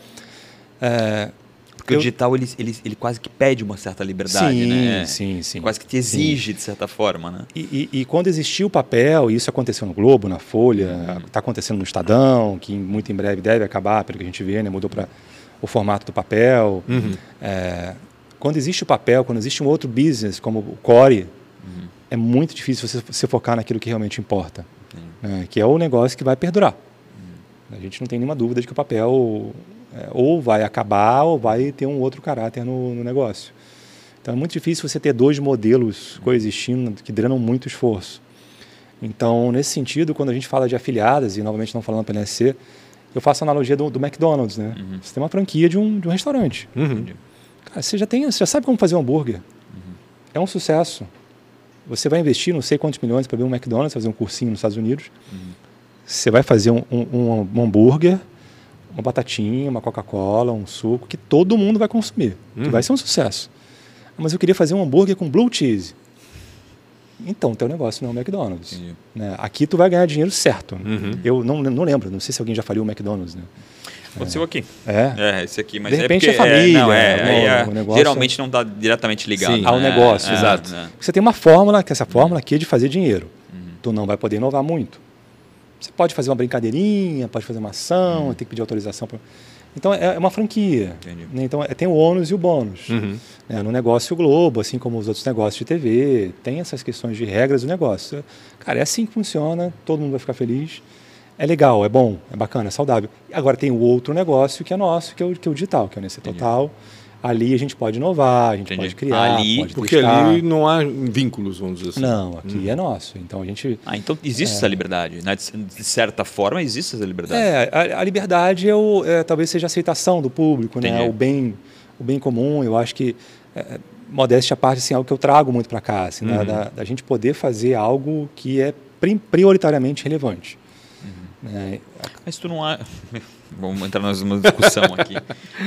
É, porque eu... o digital, ele, ele, ele quase que pede uma certa liberdade, sim, né? Sim, sim. Quase que te exige, sim. de certa forma, né? E, e, e, quando existiu o papel, e isso aconteceu no Globo, na Folha, está uhum. acontecendo no Estadão, que muito em breve deve acabar, pelo que a gente vê, né? Mudou para o formato do papel. Uhum. É, quando existe o papel, quando existe um outro business, como o Core, uhum. é muito difícil você se focar naquilo que realmente importa, né? que é o negócio que vai perdurar. Uhum. A gente não tem nenhuma dúvida de que o papel é, ou vai acabar ou vai ter um outro caráter no, no, negócio. Então é muito difícil você ter dois modelos coexistindo que drenam muito esforço. Então, nesse sentido, quando a gente fala de afiliadas, e novamente não falando para NSC, eu faço a analogia do, do McDonald's. Né? Uhum. Você tem uma franquia de um, de um restaurante. Uhum. Cara, você já, tem, você já sabe como fazer um hambúrguer. Uhum. É um sucesso. Você vai investir não sei quantos milhões para abrir um McDonald's, fazer um cursinho nos Estados Unidos. Uhum. Você vai fazer um, um, um hambúrguer uma batatinha, uma Coca-Cola, um suco, que todo mundo vai consumir, uhum. vai ser um sucesso. Mas eu queria fazer um hambúrguer com blue cheese. Então, teu negócio não é o McDonald's. Né? Aqui tu vai ganhar dinheiro certo. Uhum. Eu não, não lembro, não sei se alguém já faliu o McDonald's. Né? Aconteceu é. aqui. É? É, esse aqui. Mas de repente é, porque, é família. não, é, é, negócio, geralmente não está diretamente ligado. Sim, ao né? negócio, é, exato. Você tem uma fórmula, que essa fórmula aqui é de fazer dinheiro. Uhum. Tu não vai poder inovar muito. Você pode fazer uma brincadeirinha, pode fazer uma ação, uhum. tem que pedir autorização. Pra... Então é, é uma franquia. Né? Então é, tem o ônus e o bônus. Uhum. Né? No negócio Globo, assim como os outros negócios de TV, tem essas questões de regras do negócio. Cara, é assim que funciona, todo mundo vai ficar feliz. É legal, é bom, é bacana, é saudável. Agora tem o outro negócio que é nosso, que é o, que é o digital, que é o Nesse Total. Entendi ali a gente pode inovar, a gente Entendi. pode criar, ali, pode porque testar. ali não há vínculos, vamos dizer assim. Não, aqui hum. é nosso. Então a gente. Ah, então existe é... essa liberdade, né? De certa forma existe essa liberdade. É, a, a liberdade é, o, é, talvez seja a aceitação do público, né? O bem, o bem comum. Eu acho que é, modéstia à parte, assim, algo que eu trago muito para cá, assim, uhum. da, da, gente poder fazer algo que é prioritariamente relevante. Uhum. É, Mas tu não há... Vamos entrar numa discussão aqui.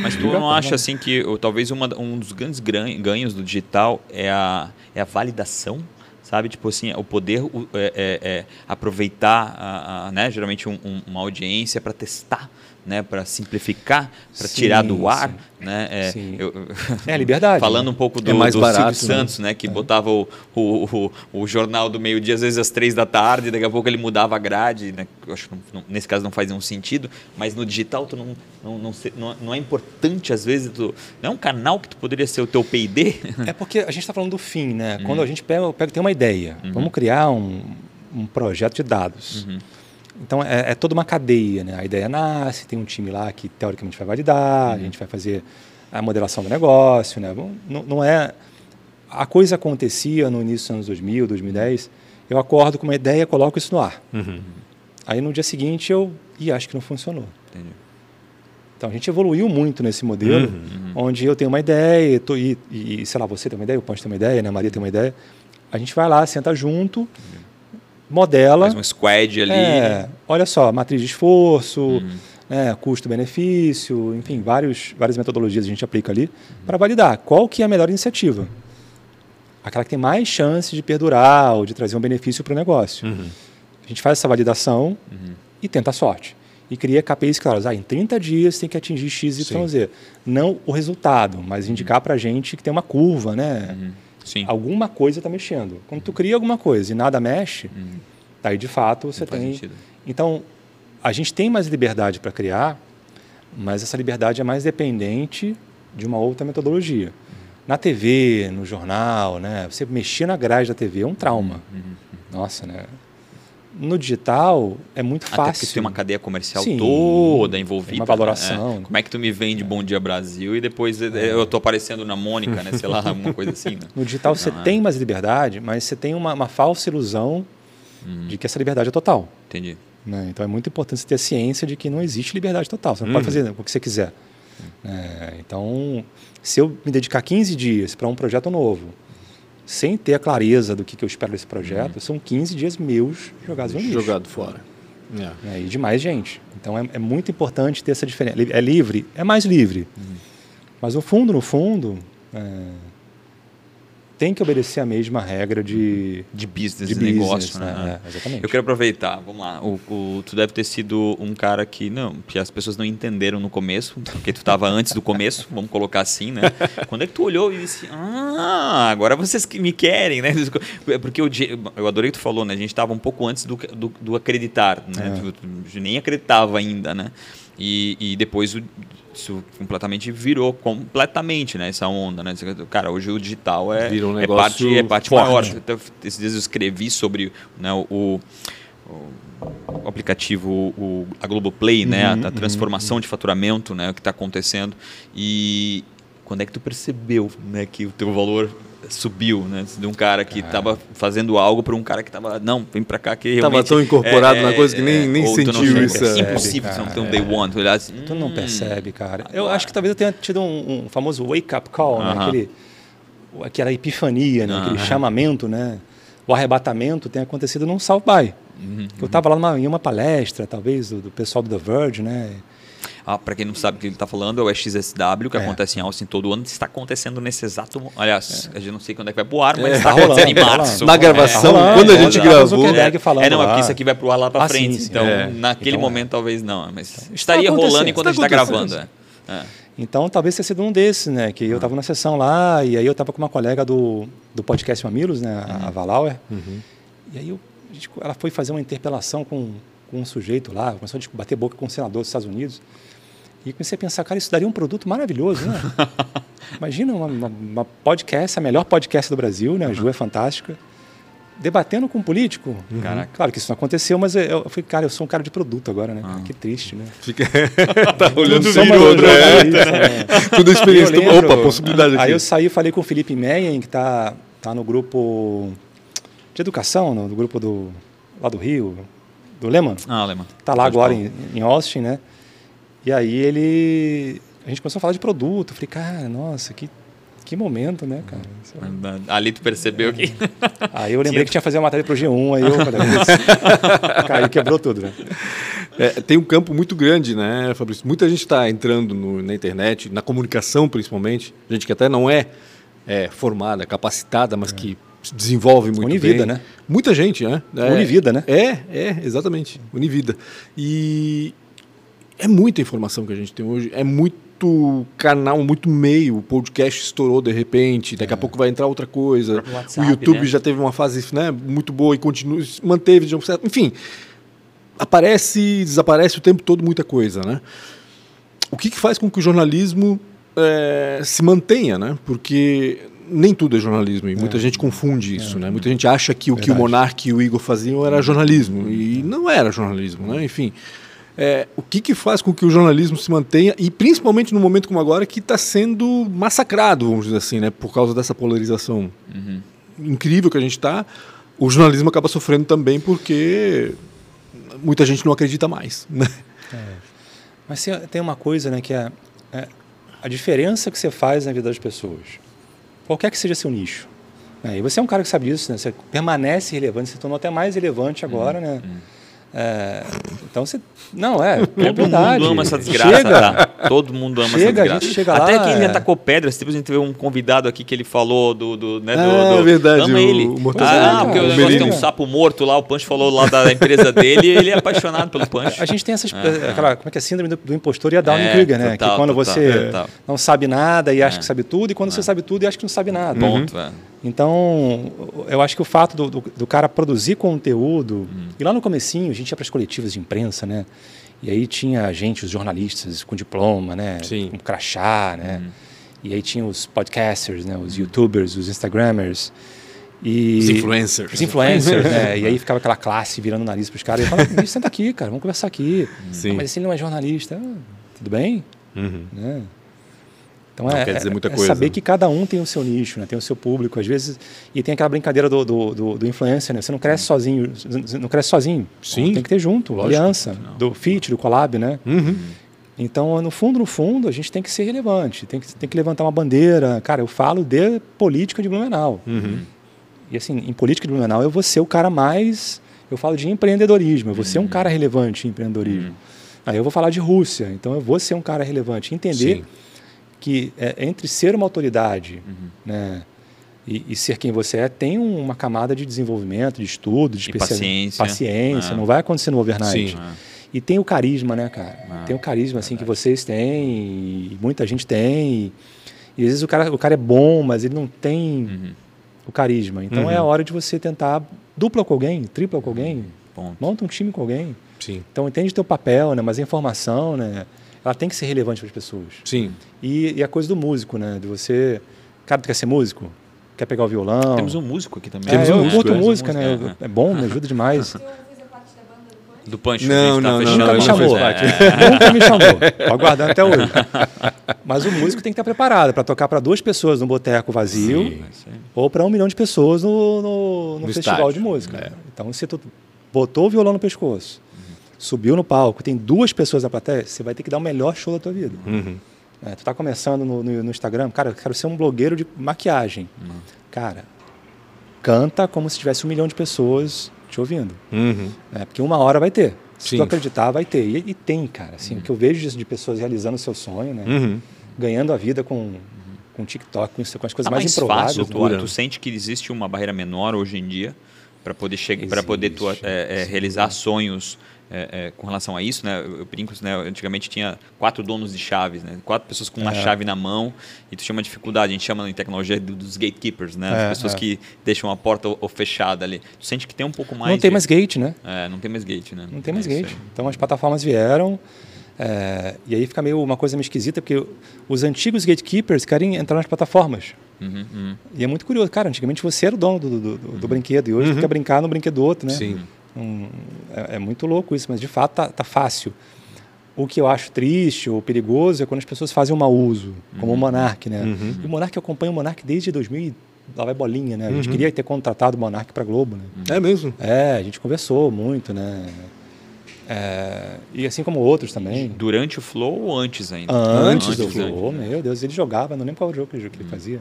Mas tu não acha assim que ou, talvez uma, um dos grandes ganhos do digital é a, é a validação sabe? Tipo assim, o poder é, é, é aproveitar, a, a, né? geralmente um, um, uma audiência para testar né, para simplificar, para tirar do ar, sim. né? É, eu, é a liberdade. Falando né? um pouco do, é mais do barato, Silvio né? Santos, né, que é. botava o, o, o, o, jornal do meio-dia às vezes às três da tarde, daqui a pouco ele mudava a grade, né? Eu acho que não, nesse caso não faz nenhum sentido, mas no digital tu não não, não, não, não é importante às vezes tu, não é um canal que tu poderia ser o teu P&D? É porque a gente está falando do fim, né? Uhum. Quando a gente pega, pega tem uma ideia, uhum. vamos criar um, um projeto de dados. Uhum. Então é, é, toda uma cadeia, né? A ideia nasce, tem um time lá que teoricamente vai validar, uhum. a gente vai fazer a modelação do negócio, né? Não, não é a coisa acontecia no início dos anos 2000, 2010. Eu acordo com uma ideia, coloco isso no ar. Uhum. Aí no dia seguinte eu e acho que não funcionou. Entendi. Então a gente evoluiu muito nesse modelo, uhum. onde eu tenho uma ideia, tô, e, e, sei lá, você tem uma ideia, o Ponte tem uma ideia, né? a Maria tem uma ideia. A gente vai lá, senta junto, modela. Faz um squad ali. É, olha só, matriz de esforço, uhum. né, custo-benefício, enfim, vários, várias metodologias a gente aplica ali uhum. para validar qual que é a melhor iniciativa. Aquela que tem mais chance de perdurar ou de trazer um benefício para o negócio. Uhum. A gente faz essa validação uhum. e tenta a sorte. E cria KPIs claros. Ah, em 30 dias tem que atingir X, Y, Z. Não o resultado, mas indicar para a gente que tem uma curva, né? Sim. Alguma coisa está mexendo. Quando tu cria alguma coisa e nada mexe, uhum. daí de fato você Não tem. Sentido. Então, a gente tem mais liberdade para criar, mas essa liberdade é mais dependente de uma outra metodologia. Uhum. Na TV, no jornal, né? Você mexer na grade da TV é um trauma. Uhum. Nossa, né? No digital é muito fácil. Até porque tem uma cadeia comercial Sim, toda envolvida. Uma valoração. Né? Como é que tu me vende Bom Dia Brasil e depois é. eu tô aparecendo na Mônica, né? Sei lá, alguma coisa assim. Né? No digital você é. tem mais liberdade, mas você tem uma, uma falsa ilusão uhum. de que essa liberdade é total. Entendi. Né? Então é muito importante você ter a ciência de que não existe liberdade total. Você não uhum. pode fazer o que você quiser. Uhum. É, então, se eu me dedicar 15 dias para um projeto novo, sem ter a clareza do que, que eu espero desse projeto, uhum. são 15 dias meus jogados no lixo. Jogado fora. É. É, e de mais gente. Então é, é, muito importante ter essa diferença. É livre? É mais livre. Uhum. Mas no fundo, no fundo, é, tem que obedecer a mesma regra de, de business, de, de negócio, né? né? É, exatamente. Eu quero aproveitar, vamos lá. O, o, tu deve ter sido um cara que não, que as pessoas não entenderam no começo, porque tu estava antes do começo, vamos colocar assim, né? Quando é que tu olhou e disse, ah, agora vocês me querem, né? Porque eu, eu adorei que tu falou, né? A gente estava um pouco antes do, do, do acreditar, né? É. Tu, tu, nem acreditava ainda, né? E, e depois o isso completamente virou completamente né, essa onda. Né? Cara, hoje o digital é, um é parte, é parte forte. maior. Então, esses dias eu escrevi sobre né, o, o aplicativo, o, a Globoplay, né, uhum, né, a, a transformação uhum. de faturamento, né, o que está acontecendo. E quando é que tu percebeu né, que o teu valor subiu, né? De um cara que estava fazendo algo para um cara que estava não, vem para cá que estava tão incorporado é, na coisa que nem, é, nem sentiu isso. É impossível cara, não ter um day one. Tu, olhar assim, tu não hum, percebe, cara. Eu acho que talvez eu tenha tido um, um famoso wake up call, uh -huh. né? Aquele, aquela epifania, né? Uh -huh. aquele chamamento, né? O arrebatamento tem acontecido num South by. Uhum, eu estava lá numa, em uma palestra, talvez, do, do pessoal do The Verge, né? Ah, para quem não sabe o que ele está falando, é o XSW, que é. acontece em Austin todo ano. Está acontecendo nesse exato. Aliás, é. a gente não sei quando é que vai pro ar, mas é, está tá acontecendo em março. Na gravação, quando a gente gravou. É, falando é, não, é porque isso aqui vai pro ar lá para ah, frente. Sim, sim. Então, é. naquele então, momento, talvez não. Mas estaria rolando enquanto a gente está gravando. Então, talvez tenha sido um desses, né? Que eu estava ah. na sessão lá, e aí eu estava com uma colega do, do podcast Mamilos, né? A, a Valauer. Uhum. E aí eu, ela foi fazer uma interpelação com, com um sujeito lá, começou a bater boca com o senador dos Estados Unidos. E comecei a pensar, cara, isso daria um produto maravilhoso, né? Imagina uma, uma, uma, podcast, a melhor podcast do Brasil, né? A Ju é fantástica. Debatendo com um político. Uhum. Claro que isso não aconteceu, mas eu, eu falei, cara, eu sou um cara de produto agora, né? Ah. Que triste, né? Fica... tá olhando tudo outro, é. né? Tudo experiência. Lembro, Opa, possibilidade aqui. Aí eu saí e falei com o Felipe Meyen, que está tá no grupo de educação, no, grupo do, lá do Rio, do Lehman. Ah, Lehman. Está lá Pode agora em, em Austin, né? E aí ele. A gente começou a falar de produto. Eu falei, cara, nossa, que, que momento, né, cara? Ali tu percebeu que. Aí eu lembrei que tinha que fazer uma matéria pro G1, aí eu falei, caiu, quebrou tudo, né? É, tem um campo muito grande, né, Fabrício? Muita gente está entrando no, na internet, na comunicação principalmente, gente que até não é, é formada, capacitada, mas é. que desenvolve muito Univida, bem. né? Muita gente, né? É, Univida, né? É, é, exatamente. Univida. E é muita informação que a gente tem hoje, é muito canal, muito meio. O podcast estourou de repente, daqui é. a pouco vai entrar outra coisa. O, WhatsApp, o YouTube né? já teve uma fase né, muito boa e continua, manteve de um certo. Enfim, aparece, desaparece o tempo todo muita coisa, né? O que, que faz com que o jornalismo é, se mantenha, né? Porque nem tudo é jornalismo e muita é. gente confunde isso, é. né? Muita gente acha que o Verdade. que o Monark e o Igor faziam era jornalismo e não era jornalismo, né? Enfim, é, o que, que faz com que o jornalismo se mantenha e principalmente no momento como agora que está sendo massacrado, vamos dizer assim, né? Por causa dessa polarização uhum. incrível que a gente está, o jornalismo acaba sofrendo também porque muita gente não acredita mais, né? É. Mas tem uma coisa, né, que é, é a diferença que você faz na vida das pessoas qualquer que seja seu nicho. É, e você é um cara que sabe disso, né? Você permanece relevante, você tornou até mais relevante agora, uhum, né? Uhum. É, então você. Não, é. é Todo é mundo ama essa desgraça. Chega. Tá? Todo mundo ama chega, essa desgraça. A gente chega Até lá, quem já tacou pedras. Tipo, a gente teve um convidado aqui que ele falou do. do, né, do, ah, do, verdade. Ama ele. O ah, porque o, o negócio tem um sapo morto lá. O Punch falou lá da empresa dele e ele é apaixonado pelo Punch. A gente tem essas. É, aquela, como é que é? Síndrome do, do impostor e a Down é, Krieger, né? Total, que quando total, você total. não sabe nada e acha que sabe tudo, e quando você sabe tudo e acha que não sabe nada. Ponto, uhum. Então, eu acho que o fato do, do, do cara produzir conteúdo, hum. e lá no comecinho a gente ia para as coletivas de imprensa, né? E aí tinha a gente, os jornalistas com diploma, né? Sim. Com crachá, né? Hum. E aí tinha os podcasters, né? Os youtubers, os instagrammers. E os influencers. Os influencers, né? E aí ficava aquela classe virando o nariz para os caras. E eu falava, senta aqui, cara, vamos conversar aqui. Sim. mas se ele não é jornalista, ah, tudo bem? Uhum. Né? Então não é, quer dizer muita é coisa. saber que cada um tem o seu nicho, né? tem o seu público. Às vezes, e tem aquela brincadeira do, do, do, do influencer, né? Você não cresce sozinho, não cresce sozinho. Sim. Tem que ter junto, Lógico. aliança, não. do fit, do collab, né? Uhum. Então, no fundo, no fundo, a gente tem que ser relevante, tem que, tem que levantar uma bandeira. Cara, eu falo de política de Blumenau. Uhum. E assim, em política de Blumenau, eu vou ser o cara mais. Eu falo de empreendedorismo, eu vou ser um uhum. cara relevante em empreendedorismo. Uhum. Aí eu vou falar de Rússia, então eu vou ser um cara relevante. Entender. Sim que é, entre ser uma autoridade uhum. né, e, e, ser quem você é, tem uma camada de desenvolvimento, de estudo, de paciência. paciência é. Não vai acontecer no overnight. Sim. E tem o carisma, né, cara? É. Tem o carisma assim que vocês têm, e muita gente tem. E, às vezes o cara, o cara é bom, mas ele não tem uhum. o carisma. Então uhum. é a hora de você tentar dupla com alguém, tripla com alguém, Ponto. monta um time com alguém. Sim. Então entende o teu papel, né? Mas a informação, né? Ela tem que ser relevante para as pessoas. Sim. E, e, a coisa do músico, né? De você. Cara, tu quer ser músico? Quer pegar o violão? Temos um músico aqui também. É, Temos eu um curto música, né? É. é bom, me ajuda demais. Do Punch, não, não, tá não, nunca me chamou. É. Nunca me chamou. Tô aguardando até hoje. Mas o músico tem que estar preparado para tocar para duas pessoas no boteco vazio sim, sim. ou para um milhão de pessoas no, no, no, no festival estádio. de música. É. Então, se tu botou o violão no pescoço, subiu no palco, tem duas pessoas na plateia, você vai ter que dar o melhor show da tua vida. Uhum. É, tu está começando no, no, no, Instagram, cara, eu quero ser um blogueiro de maquiagem. Uhum. Cara, canta como se tivesse um milhão de pessoas te ouvindo. Uhum. É, porque uma hora vai ter. Se Sim. tu acreditar, vai ter. E, e tem, cara. Assim, O que eu vejo de pessoas realizando o seu sonho, né? Uhum. Ganhando a vida com, com TikTok, com, com as coisas tá mais, mais improváveis. Fácil, tu, né? tu sente que existe uma barreira menor hoje em dia para poder chegar, para poder tu, é, é, realizar sonhos é, é, com relação a isso, né? Eu brinco, né? Antigamente tinha quatro donos de chaves, né? Quatro pessoas com uma é. chave na mão e tu tinha uma dificuldade. A gente chama em tecnologia dos gatekeepers, né? As é, pessoas é. que deixam a porta ou fechada ali. Tu sente que tem um pouco mais. Não tem mais gate, né? É, não tem mais gate, né? Não tem mais gate. Então as plataformas vieram. É, e aí fica meio uma coisa meio esquisita, porque os antigos gatekeepers querem entrar nas plataformas. Uhum, uhum. E é muito curioso. Cara, antigamente você era o dono do, do, do, uhum. do brinquedo e hoje uhum. quer brincar no brinquedo do outro, né? Sim. Um, é, é, muito louco isso, mas de fato tá, tá, fácil. O que eu acho triste ou perigoso é quando as pessoas fazem um mau uso, como uhum. o Monark, né? Uhum. E o Monark acompanha o Monark desde 2000 lá vai bolinha, né? A gente uhum. queria ter contratado o Monark para Globo, né? É mesmo? É, a gente conversou muito, né? É, e assim como outros também. Durante o Flow ou antes ainda? Antes, antes do Flow, antes. meu Deus, ele jogava, não lembro qual jogo que ele hum. fazia.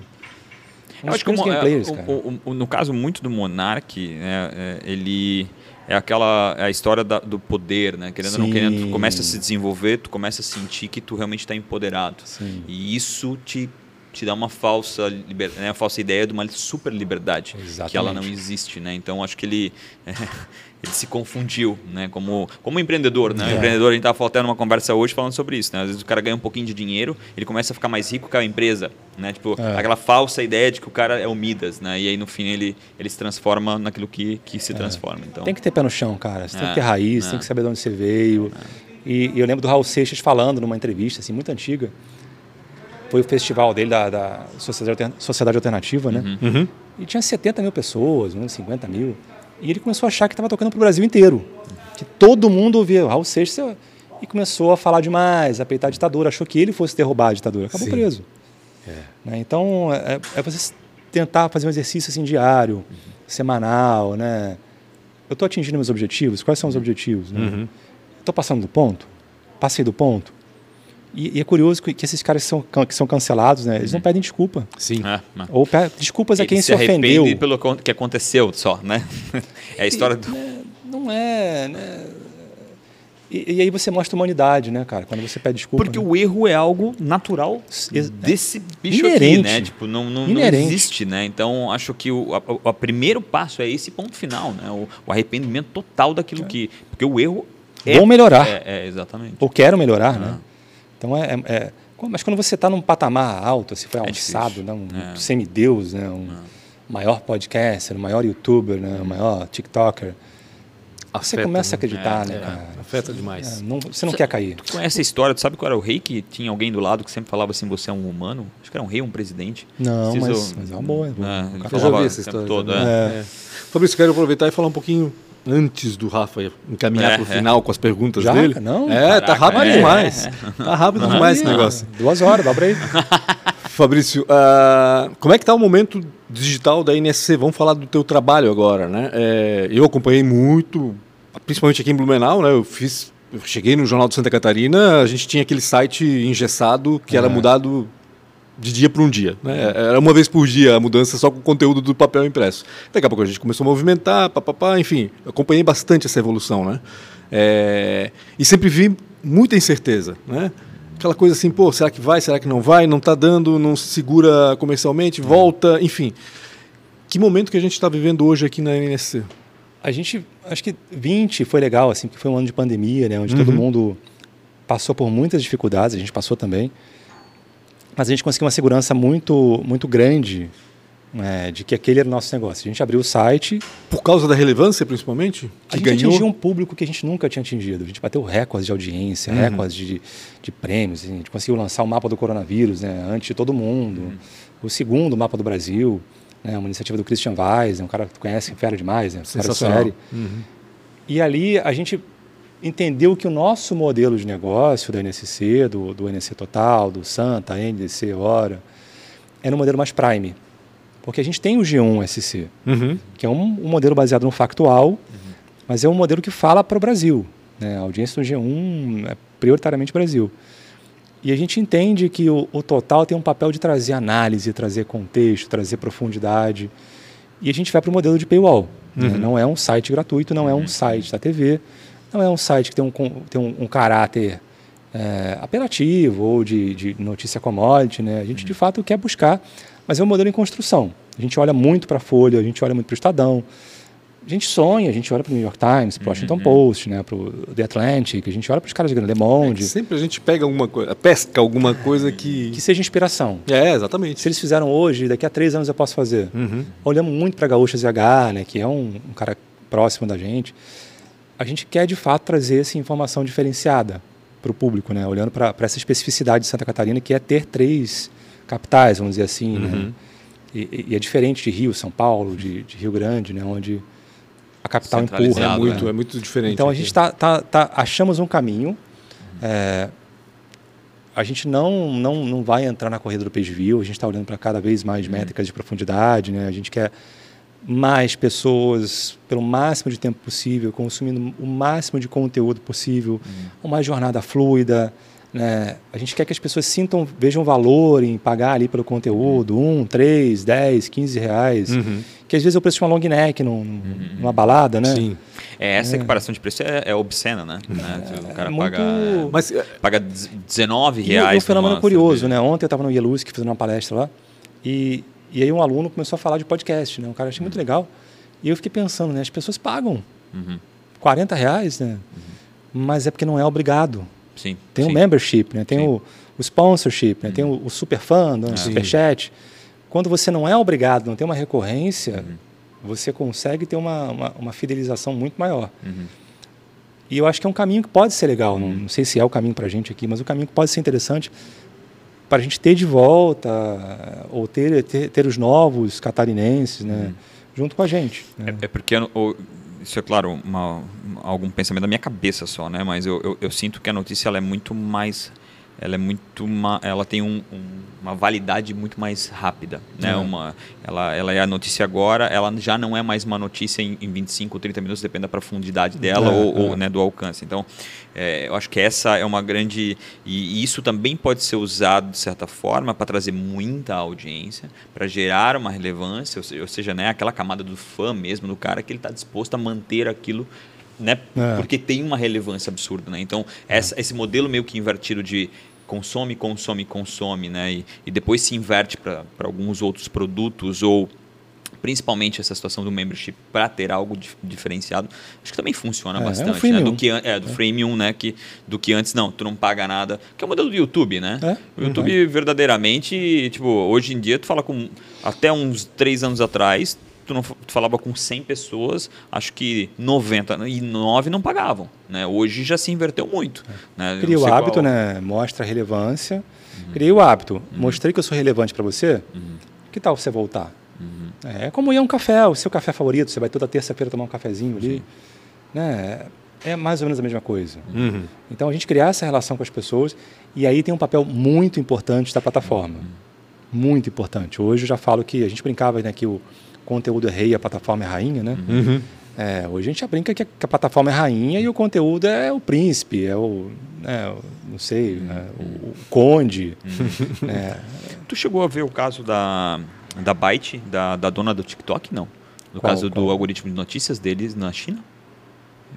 Eu acho que o, é, o, o, no caso muito do Monark, né, é, ele é aquela é a história da, do poder, né? Querendo Sim. ou não querendo, tu começa a se desenvolver, tu começa a sentir que tu realmente está empoderado. Sim. E isso te te dá uma falsa liber, né, uma falsa ideia de uma super liberdade Exatamente. que ela não existe, né? Então acho que ele é, ele se confundiu, né? Como, como empreendedor, né? É. Empreendedor, a gente estava faltando uma conversa hoje falando sobre isso, né? Às vezes o cara ganha um pouquinho de dinheiro, ele começa a ficar mais rico que a empresa, né? Tipo, é. aquela falsa ideia de que o cara é o Midas, né? E aí no fim ele, ele se transforma naquilo que, que se é. transforma. Então... Tem que ter pé no chão, cara. Você tem que ter é. raiz, tem é. que saber de onde você veio. E, e, eu lembro do Raul Seixas falando numa entrevista, assim, muito antiga. Foi o festival dele da, da Sociedade Alternativa, né? Uhum. Uhum. E tinha 70 mil pessoas, 50 mil. E ele começou a achar que estava tocando para o Brasil inteiro. Que todo mundo ouvia Raul Seixas e começou a falar demais, a peitar a ditadura. Achou que ele fosse derrubar a ditadura. Acabou Sim. preso. É. Né? Então, é, é, você tentar fazer um exercício assim, diário, uhum. semanal. Né? Eu estou atingindo meus objetivos? Quais são os objetivos? Estou né? uhum. passando do ponto? Passei do ponto? E, e, é curioso que, que, esses caras que são, que são cancelados, né? Eles não uhum. pedem desculpa. Sim. É, Ou pedem desculpas a quem se, se ofendeu. pelo que aconteceu só, né? É a história e, do... Né, não é, né? E, e, aí você mostra humanidade, né, cara? Quando você pede desculpa. Porque né? o erro é algo natural desse bicho Inerente. aqui, né? Tipo, não, não, não, existe, né? Então, acho que o, a, a primeiro passo é esse ponto final, né? O, o arrependimento total daquilo é. que... Porque o erro... É, Vou melhorar. É, é, exatamente. Ou quero melhorar, né? Então é, é, é mas quando você está num patamar alto, se foi é alçado, né, um é. semideus, né, um é. maior podcaster, um maior youtuber, né, um maior tiktoker, Afeta, você começa a né? acreditar, né, cara? Afeta demais. Não, você não você, quer cair. Tu conhece a história? Tu sabe qual era o rei que tinha alguém do lado que sempre falava assim, você é um humano? Acho que era um rei, um presidente. Não, mas, mas, é uma boa. É, eu já vi essa história. Todo, é. É. Fabrício, quero aproveitar e falar um pouquinho antes do Rafa encaminhar é, para o é. final com as perguntas Já? dele. Não? É, tá Caraca, tá rápido é. demais. Tá rápido demais esse negócio. Duas horas, dobra aí. Fabrício, uh, como é que está o momento digital da NSC? Vamos falar do teu trabalho agora, né? É, eu acompanhei muito, principalmente aqui em Blumenau, né? Eu fiz, eu cheguei no Jornal de Santa Catarina, a gente tinha aquele site engessado que era é. mudado de dia para um dia. Né? Era uma vez por dia a mudança só com o conteúdo do papel impresso. Daqui a pouco a gente começou a movimentar, papapá, enfim, acompanhei bastante essa evolução. Né? É... E sempre vi muita incerteza. Né? Aquela coisa assim, pô, será que vai, será que não vai, não está dando, não se segura comercialmente, volta, enfim. Que momento que a gente está vivendo hoje aqui na NSC? A gente, acho que 20 foi legal, assim, porque foi um ano de pandemia, né, onde uhum. todo mundo passou por muitas dificuldades, a gente passou também mas a gente conseguiu uma segurança muito, muito grande é, de que aquele era o nosso negócio. A gente abriu o site. Por causa da relevância, principalmente? a gente ganhou... atingiu um público que a gente nunca tinha atingido. A gente bateu recordes de audiência, uhum. recordes de, de prêmios. A gente conseguiu lançar o mapa do coronavírus né, antes de todo mundo. Uhum. O segundo mapa do Brasil, né, uma iniciativa do Christian Weiss, um cara que tu conhece, fera demais, né, fera série. Uhum. E ali a gente entendeu que o nosso modelo de negócio da NSC, do, do NSC Total, do Santa, NDC, Hora, era um modelo mais prime. Porque a gente tem o G1 SC, uhum. que é um, um, modelo baseado no factual, uhum. mas é um modelo que fala para o Brasil. Né? A audiência do G1 é prioritariamente Brasil. E a gente entende que o, o Total tem um papel de trazer análise, trazer contexto, trazer profundidade. E a gente vai para o modelo de paywall. Né? Uhum. Né? Não é um site gratuito, não é um uhum. site da TV, não é um site que tem um, tem um, um caráter é, apelativo ou de, de, notícia commodity. Né? A gente, uhum. de fato, quer buscar, mas é um modelo em construção. A gente olha muito para a Folha, a gente olha muito para o Estadão. A gente sonha, a gente olha para o New York Times, para o Washington uhum. Post, né, para o The Atlantic, a gente olha para os caras de Le Monde. É sempre a gente pega alguma coisa, pesca alguma coisa que... Que seja inspiração. É, exatamente. Se eles fizeram hoje, daqui a três anos eu posso fazer. Uhum. Olhamos muito para Gaúcha ZH, né, que é um, um cara próximo da gente a gente quer de fato trazer essa informação diferenciada para o público, né? olhando para essa especificidade de Santa Catarina, que é ter três capitais, vamos dizer assim. Né? Uhum. Né? E, e, é diferente de Rio, São Paulo, de, de Rio Grande, né? onde a capital empurra. É muito, né? é muito diferente. Então a gente tá, tá, tá, achamos um caminho. Uhum. É, a gente não, não, não vai entrar na corrida do page view, a gente está olhando para cada vez mais uhum. métricas de profundidade, né? a gente quer mais pessoas pelo máximo de tempo possível, consumindo o máximo de conteúdo possível, uhum. uma jornada fluida. Né? A gente quer que as pessoas sintam, vejam valor em pagar ali pelo conteúdo, um, três, dez, quinze reais. Uhum. Que às vezes é o preço de uma long neck num, uhum. numa balada, né? Sim. É, essa é. equiparação de preço é, é obscena, né? É, o cara é muito... paga, Mas, paga 19 reais. E um fenômeno curioso, né? Ontem eu estava no Yeluz, que fazendo uma palestra lá, e, e aí um aluno começou a falar de podcast, né? Um cara achei muito legal. E eu fiquei pensando, né? As pessoas pagam uhum. 40 reais, né? Uhum. Mas é porque não é obrigado. Sim. Tem o membership, né? Tem o, o sponsorship, né? Uhum. tem o, o super né? o super chat. Quando você não é obrigado, não tem uma recorrência, uhum. você consegue ter uma, uma, uma fidelização muito maior. Uhum. E eu acho que é um caminho que pode ser legal. Não, não sei se é o caminho para a gente aqui, mas o caminho que pode ser interessante para a gente ter de volta ou ter, ter, ter os novos catarinenses, né? Uhum. Junto com a gente. Né? É, é, porque isso é claro uma, algum pensamento da minha cabeça só, né? Mas eu, eu, eu sinto que a notícia ela é muito mais ela é muito uma, ela tem um, um, uma validade muito mais rápida né é. uma ela, ela é a notícia agora ela já não é mais uma notícia em, em 25 ou 30 minutos depende da profundidade dela é, ou, é. ou, né, do alcance então é, eu acho que essa é uma grande e, e isso também pode ser usado de certa forma para trazer muita audiência para gerar uma relevância ou seja, ou seja né aquela camada do fã mesmo do cara que ele está disposto a manter aquilo né? É. Porque tem uma relevância absurda, né? Então, essa, esse modelo meio que invertido de consome, consome, consome, né? E, e depois se inverte para alguns outros produtos ou principalmente essa situação do membership para ter algo dif diferenciado, acho que também funciona é, bastante, é né? Do que é do é. freemium, né? Que do que antes não, tu não paga nada, que é o modelo do YouTube, né? É? O YouTube uhum. verdadeiramente, tipo, hoje em dia tu fala com até uns três anos atrás tu, não, tu falava com 100 pessoas, acho que 99 não pagavam. Né? Hoje já se inverteu muito. Né? Cria o hábito, qual... né? mostra a relevância. Uhum. Criei o hábito. Uhum. Mostrei que eu sou relevante para você. Uhum. Que tal você voltar? Uhum. É como ir a um café, o seu café favorito. Você vai toda terça-feira tomar um cafezinho ali. Né? É mais ou menos a mesma coisa. Uhum. Então a gente criar essa relação com as pessoas e aí tem um papel muito importante da plataforma. Uhum. Muito importante. Hoje eu já falo que a gente brincava né, que o, conteúdo é rei e a plataforma é rainha, né? Uhum. É, hoje a gente brinca que a, que a, plataforma é rainha e o conteúdo é o príncipe, é o, né, não sei, né, o, o, conde. Uhum. É. Tu chegou a ver o caso da, da Byte, da, da dona do TikTok? Não. No qual, caso qual? do algoritmo de notícias deles na China?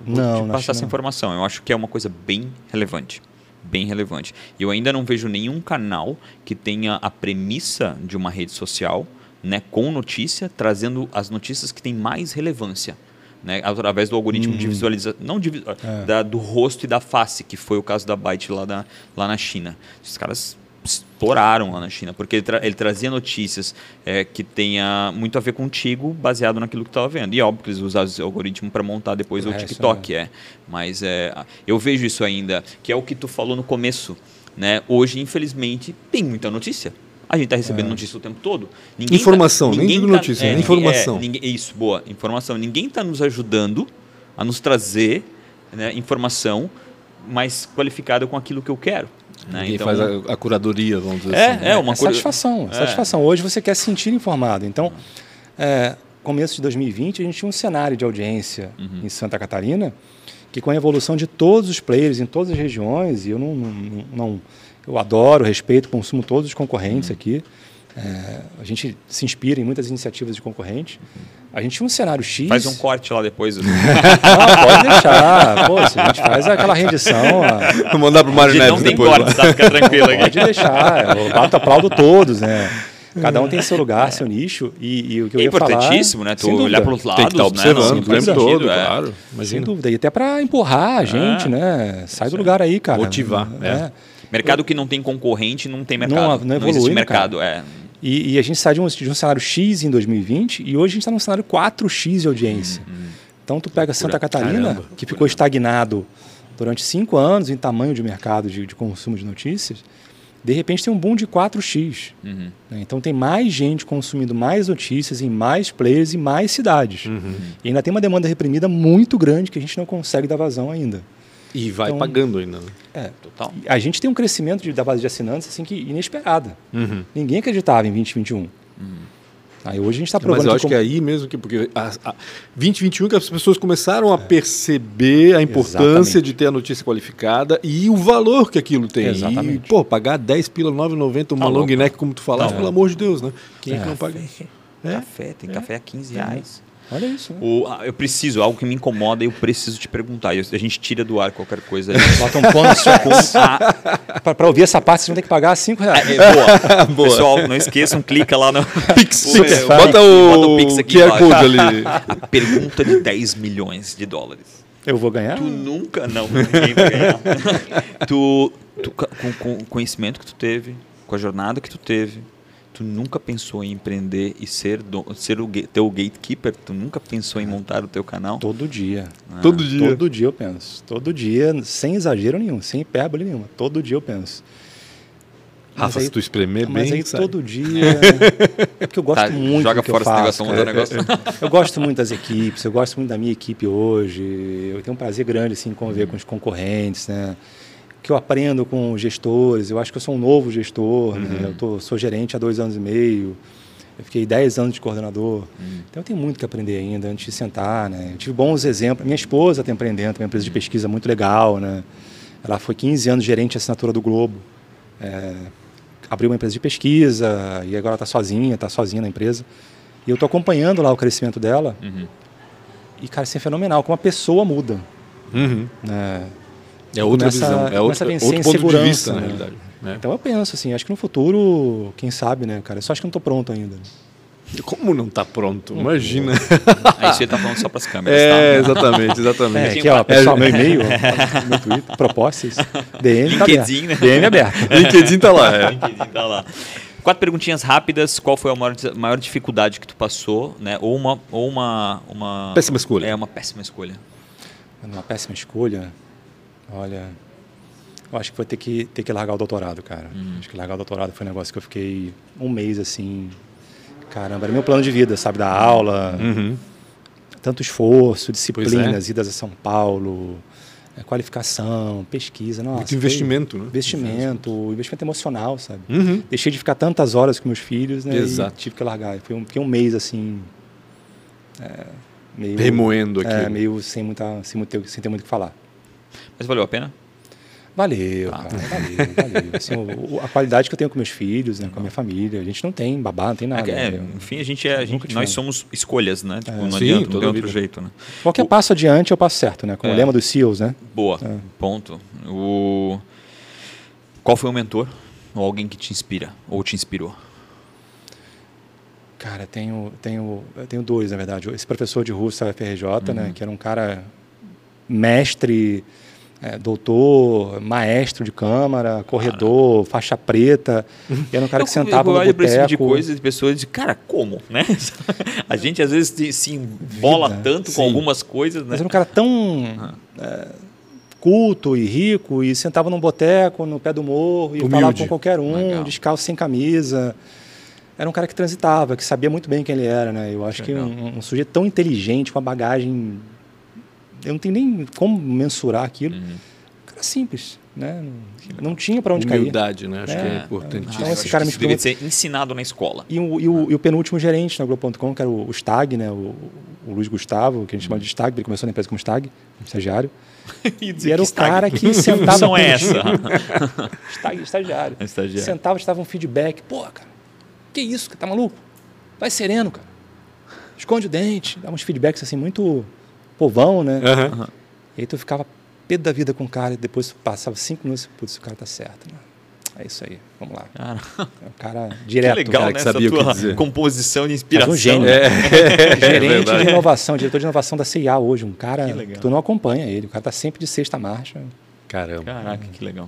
Vou não, te passar essa informação. Eu acho que é uma coisa bem relevante. Bem relevante. Eu ainda não vejo nenhum canal que tenha a premissa de uma rede social né, com notícia, trazendo as notícias que têm mais relevância. Né, através do algoritmo uhum. de visualização, não de, é. da, do rosto e da face, que foi o caso da Byte lá, da, lá na China. Os caras estouraram lá na China, porque ele, tra ele trazia notícias é, que tenha muito a ver contigo, baseado naquilo que estava vendo. E óbvio que eles usaram o algoritmo para montar depois o, o TikTok, é. é. Mas é, eu vejo isso ainda, que é o que tu falou no começo. Né? Hoje, infelizmente, tem muita notícia. A gente está recebendo é. notícia o tempo todo. Ninguém informação, tá, nem digo tá, notícia, é, informação. É, ninguém, isso, boa, informação. Ninguém está nos ajudando a nos trazer né, informação mais qualificada com aquilo que eu quero. Né? Ninguém então, faz a, a, curadoria, vamos dizer é, assim. É, uma é satisfação, é. satisfação. Hoje você quer se sentir informado. Então, é, começo de 2020, a gente tinha um cenário de audiência uhum. em Santa Catarina que com a evolução de todos os players em todas as regiões, e eu não, não, não eu adoro, respeito, consumo todos os concorrentes uhum. aqui. É, a gente se inspira em muitas iniciativas de concorrente. A gente tinha um cenário X. Faz um corte lá depois. Não, pode deixar. Pô, se a gente faz aquela rendição. A... Vou mandar para o Mário Neves depois, corte, tá? Fica tranquilo aqui. Pode deixar. Eu bato aplaudo todos, né? Cada um tem seu lugar, seu nicho. E, e o que eu é ia falar... É importantíssimo, né? Tu olhar para os lados, tem que estar tá observando né? o tempo todo, é. claro. Sem dúvida. E até para empurrar a gente, é. né? Sai do lugar aí, cara. Motivar. É. Mercado que não tem concorrente não tem mercado. Não, não, evolui, não existe mercado. É. E, e, a gente sai de um, de um, cenário X em 2020 e hoje a gente está num cenário 4X de audiência. Hum, hum. Então tu pega Santa Catarina, Caramba, que ficou estagnado durante cinco anos em tamanho de mercado de, de, consumo de notícias, de repente tem um boom de 4x. Uhum. Né? Então tem mais gente consumindo mais notícias em mais players e mais cidades. Uhum. E ainda tem uma demanda reprimida muito grande que a gente não consegue dar vazão ainda. E vai então, pagando ainda. Né? É, total. A gente tem um crescimento de, da base de assinantes assim que inesperada. Uhum. Ninguém acreditava em 2021. Uhum. Aí hoje a gente está provando. Mas eu acho como... que é aí mesmo que porque a, a 2021 que as pessoas começaram a perceber a importância Exatamente. de ter a notícia qualificada e o valor que aquilo tem. Exatamente. E, pô, pagar 10 pila 9,90 uma tá long neck como tu falaste, tá pelo amor de Deus, né? Quem é que não paga? É. Café, tem é. café a 15 reais. Olha isso. Né? O, eu preciso, algo que me incomoda e eu preciso te perguntar. E a gente tira do ar qualquer coisa. Bota um pano no Para ouvir essa parte, você vai ter que pagar 5 reais. É, boa. boa. Pessoal, não esqueçam, clica lá no Pix. Pix. Bota, o, bota o Pix aqui QR Code ali. A pergunta de 10 milhões de dólares. Eu vou ganhar? Tu nunca, não, ninguém vai ganhar. tu, tu com, com o conhecimento que tu teve, com a jornada que tu teve, tu nunca pensou em empreender e ser, do, ser o teu gatekeeper? Tu nunca pensou em montar o teu canal? Todo dia. Ah. Todo dia? Todo dia eu penso. Todo dia, sem exagero nenhum, sem hipérbole nenhuma. Todo dia eu penso. Rafa, se tu espremer mas bem, aí sai. todo dia. é porque eu gosto tá, muito joga do que fora eu faço, esse negócio, negócio. Eu, eu, gosto muito das equipes, eu gosto muito da minha equipe hoje. Eu tenho um prazer grande assim, em conviver hum. com os concorrentes, né? Que eu aprendo com gestores. Eu acho que eu sou um novo gestor. Né? Uhum. Né? Eu tô, sou gerente há dois anos e meio. Eu fiquei dez anos de coordenador. Uhum. Então eu tenho muito que aprender ainda antes de sentar. Né? Eu tive bons exemplos. Minha esposa está empreendendo, tem uma empresa de pesquisa muito legal. Né? Ela foi 15 anos gerente de assinatura do Globo. É, abriu uma empresa de pesquisa e agora está sozinha, está sozinha na empresa. E eu estou acompanhando lá o crescimento dela. Uhum. E, cara, isso é fenomenal. Como a pessoa muda. Uhum. Né? É outra começa, visão, é outro, outro ponto de vista, né? na realidade. Né? Então eu penso assim, acho que no futuro, quem sabe, né, cara? Eu só acho que não estou pronto ainda. Como não está pronto? Imagina. Aí você está falando só para as câmeras, é, tá? Exatamente, exatamente. É, aqui, ó, pessoal, meu e-mail, meu Twitter, propostas, DM LinkedIn, tá né? DM aberto. LinkedIn tá lá. É. LinkedIn tá lá. Quatro perguntinhas rápidas. Qual foi a maior, maior dificuldade que tu passou, né? Ou uma, ou uma, uma péssima escolha. É uma péssima escolha. Uma péssima escolha. Olha, eu acho que vou ter que, ter que largar o doutorado, cara. Uhum. Acho que largar o doutorado foi um negócio que eu fiquei um mês assim. Caramba, era meu plano de vida, sabe? Da aula, uhum. tanto esforço, disciplinas, é. idas a São Paulo, é, qualificação, pesquisa. Nossa, Muito investimento, né? Investimento, investimento emocional, sabe? Uhum. Deixei de ficar tantas horas com meus filhos, né? Exato. tive que largar. Foi um, fiquei um mês assim. É, meio, Remoendo aqui. É, meio sem, muita, sem, muito, sem ter muito o que falar. Mas valeu a pena? Valeu, ah. cara, valeu, valeu. Assim, o, a qualidade que eu tenho com meus filhos, né, com a minha família, a gente não tem babá, não tem nada. É, né? enfim, a gente é, a gente, nós somos escolhas, né? Tipo, é. não Sim, adianta, não tem outro jeito, né? Qualquer o... passo adiante eu passo certo, né? Com é. o lema dos SEALs, né? Boa, é. ponto. O... Qual foi o mentor ou alguém que te inspira ou te inspirou? Cara, tenho, tenho, tenho dois, na verdade. Esse professor de russo da FRJ, né, uhum. né, que era um cara mestre, é, doutor, maestro de câmara, corredor, cara. faixa preta. E era um cara eu, que sentava eu no boteco. esse tipo de coisa de pessoas de, cara, como, né? a gente às vezes se embola Vida, tanto sim. com algumas coisas, né? Mas era um cara tão é, culto e rico e sentava num boteco, no pé do morro e Humilde. falava com qualquer um, Legal. descalço, sem camisa. Era um cara que transitava, que sabia muito bem quem ele era, né? Eu acho Legal. que um, um sujeito tão inteligente, com uma bagagem eu não tenho nem como mensurar aquilo. Uhum. Cara simples, né? Não, tinha para onde Humildade, cair. né? Acho é, que é importante. Então, esse cara me deveria ser ensinado na escola. E o, e o, e o penúltimo gerente na Globo.com, que era o, o Stag, né? O, o, Luiz Gustavo, que a gente chama de Stag, ele começou na empresa como Stag, estagiário. e, e era o cara que sentava. Não é essa. Stag, estagiário. É estagiário. Sentava, estava um feedback. Pô, cara, que isso? Tá maluco? Vai sereno, cara. Esconde o dente. Dá uns feedbacks assim muito povão, né? Uhum. E aí tu ficava pé da vida com o cara e depois passava cinco minutos, putz, o cara tá certo, né? É isso aí, vamos lá. Cara. É um cara direto. Que legal, cara né? Que sabia Essa tua composição de inspiração. Mas um gênio. É. é Gerente é de inovação, diretor de inovação da CIA hoje. Um cara que, que tu não acompanha ele. O cara tá sempre de sexta marcha. Caramba. Caraca, que legal.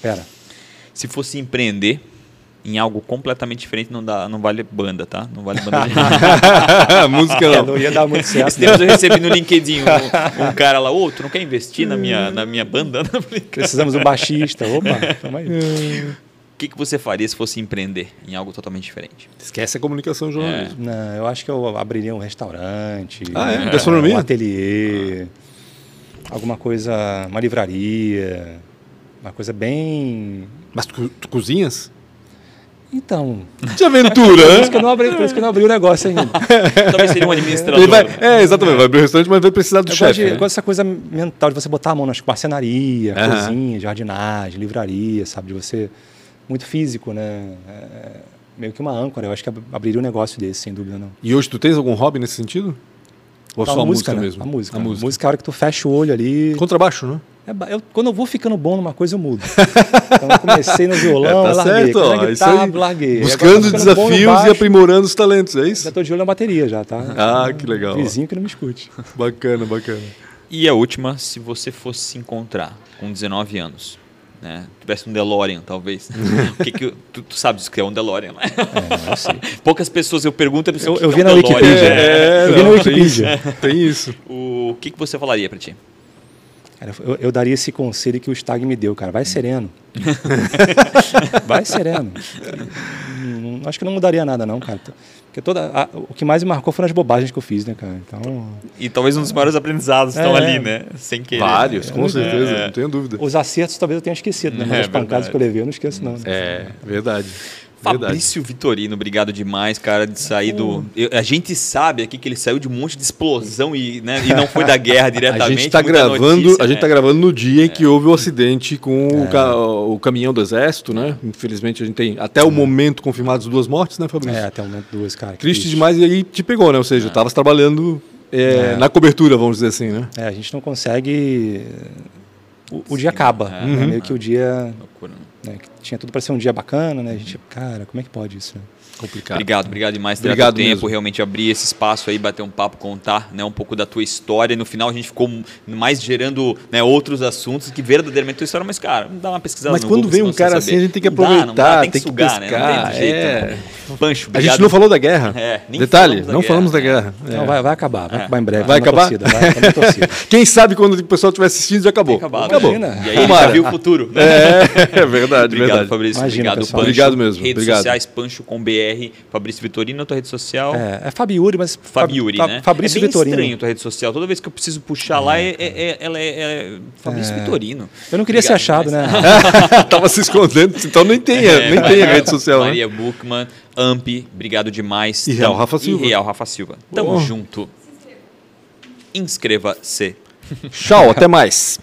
Pera. Se fosse empreender, em algo completamente diferente não dá, não vale banda, tá? Não vale banda. música não. não ia dar muito certo. Esse tempo eu recebi no LinkedIn um, um cara lá, ô, tu não quer investir na minha, na minha banda? Precisamos de um baixista. Opa, tamo aí. O que, que você faria se fosse empreender em algo totalmente diferente? Esquece a comunicação jornalismo. É. Não, eu acho que eu abriria um restaurante, ah, é? Gastronomia? um ateliê, ah. alguma coisa, uma livraria, uma coisa bem... Mas tu, tu cozinhas? Então. De aventura, Por né? isso que eu não abri, por isso que eu não abri o negócio ainda. Talvez seria um administrador. Ele vai, é, exatamente, vai abrir o restaurante, mas vai precisar do Eu gosto, chefe. de, né? gosto dessa coisa mental de você botar a mão nas marcenaria, cozinha, jardinagem, livraria, sabe? De você. Muito físico, né? É, meio que uma âncora. Eu acho que ab- abriria um negócio desse, sem dúvida, não. E hoje tu tens algum hobby nesse sentido? Ou Então, só a música, né? mesmo? A música. A A música. música é a hora que tu fecha o olho ali. Contrabaixo, né? É eu- quando eu vou ficando bom numa coisa, eu mudo. Então eu comecei no violão, É, tá larguei. certo, Quando ó, na isso guitarra, aí. larguei. Buscando no desafios e aprimorando os talentos, é isso? Já tô de olho na bateria, já, tá? Ah, que legal. Vizinho que não me escute. Bacana, bacana. E a última, se você fosse se encontrar com 19 anos, né? Tivesse um DeLorean, talvez. o que que, tu, tu sabes o que é um DeLorean, né? É, eu sei. Poucas pessoas eu pergunto, eu, Eu- o vi é um na DeLorean. Wikipedia. É, Eu vi não, tem Wikipedia. isso, Tem isso. O que, que você falaria pra ti? Cara, eu, eu daria esse conselho que o Stag me deu, cara. Vai sereno. Vai sereno. Não- acho que não mudaria nada, não, cara. Porque toda, a- o que mais me marcou foram as bobagens que eu fiz, né, cara? Então, E talvez um dos maiores aprendizados estão É. ali, né? Sem querer. Vários, com certeza, É. não tenho dúvida. os acertos talvez eu tenha esquecido, né? Mas É as pancadas verdade. que eu levei eu não esqueço, não. né? É, verdade. Verdade. Fabrício Vitorino, obrigado demais, cara, de sair do. eu- a gente sabe aqui que ele saiu de um monte de explosão e, né, e não foi da guerra A diretamente. gente está gravando, notícia, a gente né? tá gravando no dia em que houve o acidente com o, ca- o caminhão do exército, né? Infelizmente a gente tem até o momento confirmados duas mortes, né, Fabrício? É, até o momento duas, cara. que Triste triste. demais e aí te pegou, né? Ou seja, estavas trabalhando é, É. na cobertura, vamos dizer assim, né? É, a gente não consegue. O, o dia acaba. É. né? Meio que o dia. Loucura, né? Né, que tinha tudo para ser um dia bacana, né? A gente, cara, como é que pode isso? né? Complicado. Obrigado, obrigado demais por ter Obrigado teu tempo, mesmo. realmente abrir esse espaço aí, bater um papo, contar né, um pouco da tua história. No final a gente ficou mais gerando né, outros assuntos que verdadeiramente tua história, mas cara, dá uma pesquisada Mas no quando Google, vem um cara saber. assim, a gente tem que Não dá, não dá, aproveitar, tem que tem que sugar, né? Não pescar, tem jeito. é. né? Pancho, A obrigado. gente não falou da guerra. É, nem Detalhe, falamos da não guerra, falamos da guerra. Não, É. vai, vai acabar, vai É. acabar em breve. Vai acabar? torcida, vai. Quem sabe quando o pessoal estiver assistindo já acabou. Acabado, acabou. né? Imagina. E aí ele Tomara. já viu o futuro. né? É, é verdade, Obrigado, verdade. Fabrício. Imagina, obrigado, pessoal. Pancho. Obrigado mesmo, Redes obrigado. sociais, Pancho com BR, Fabrício Vitorino, na tua rede social. É, é Fabiuri, mas. Fabiuri, Fa- né? Fabrício é bem Vitorino. estranho a tua rede social. Toda vez que eu preciso puxar lá, é, é- é- ela é, é Fabrício Vitorino. Eu não queria ser Obrigado achado, demais. né? Tava se escondendo, então nem tem, É, nem tem a rede social, né? Maria Buchmann, Amp, obrigado demais. E Real Rafa Silva. E Real Rafa Silva. Tamo Oh. junto. Inscreva-se. Tchau, até mais.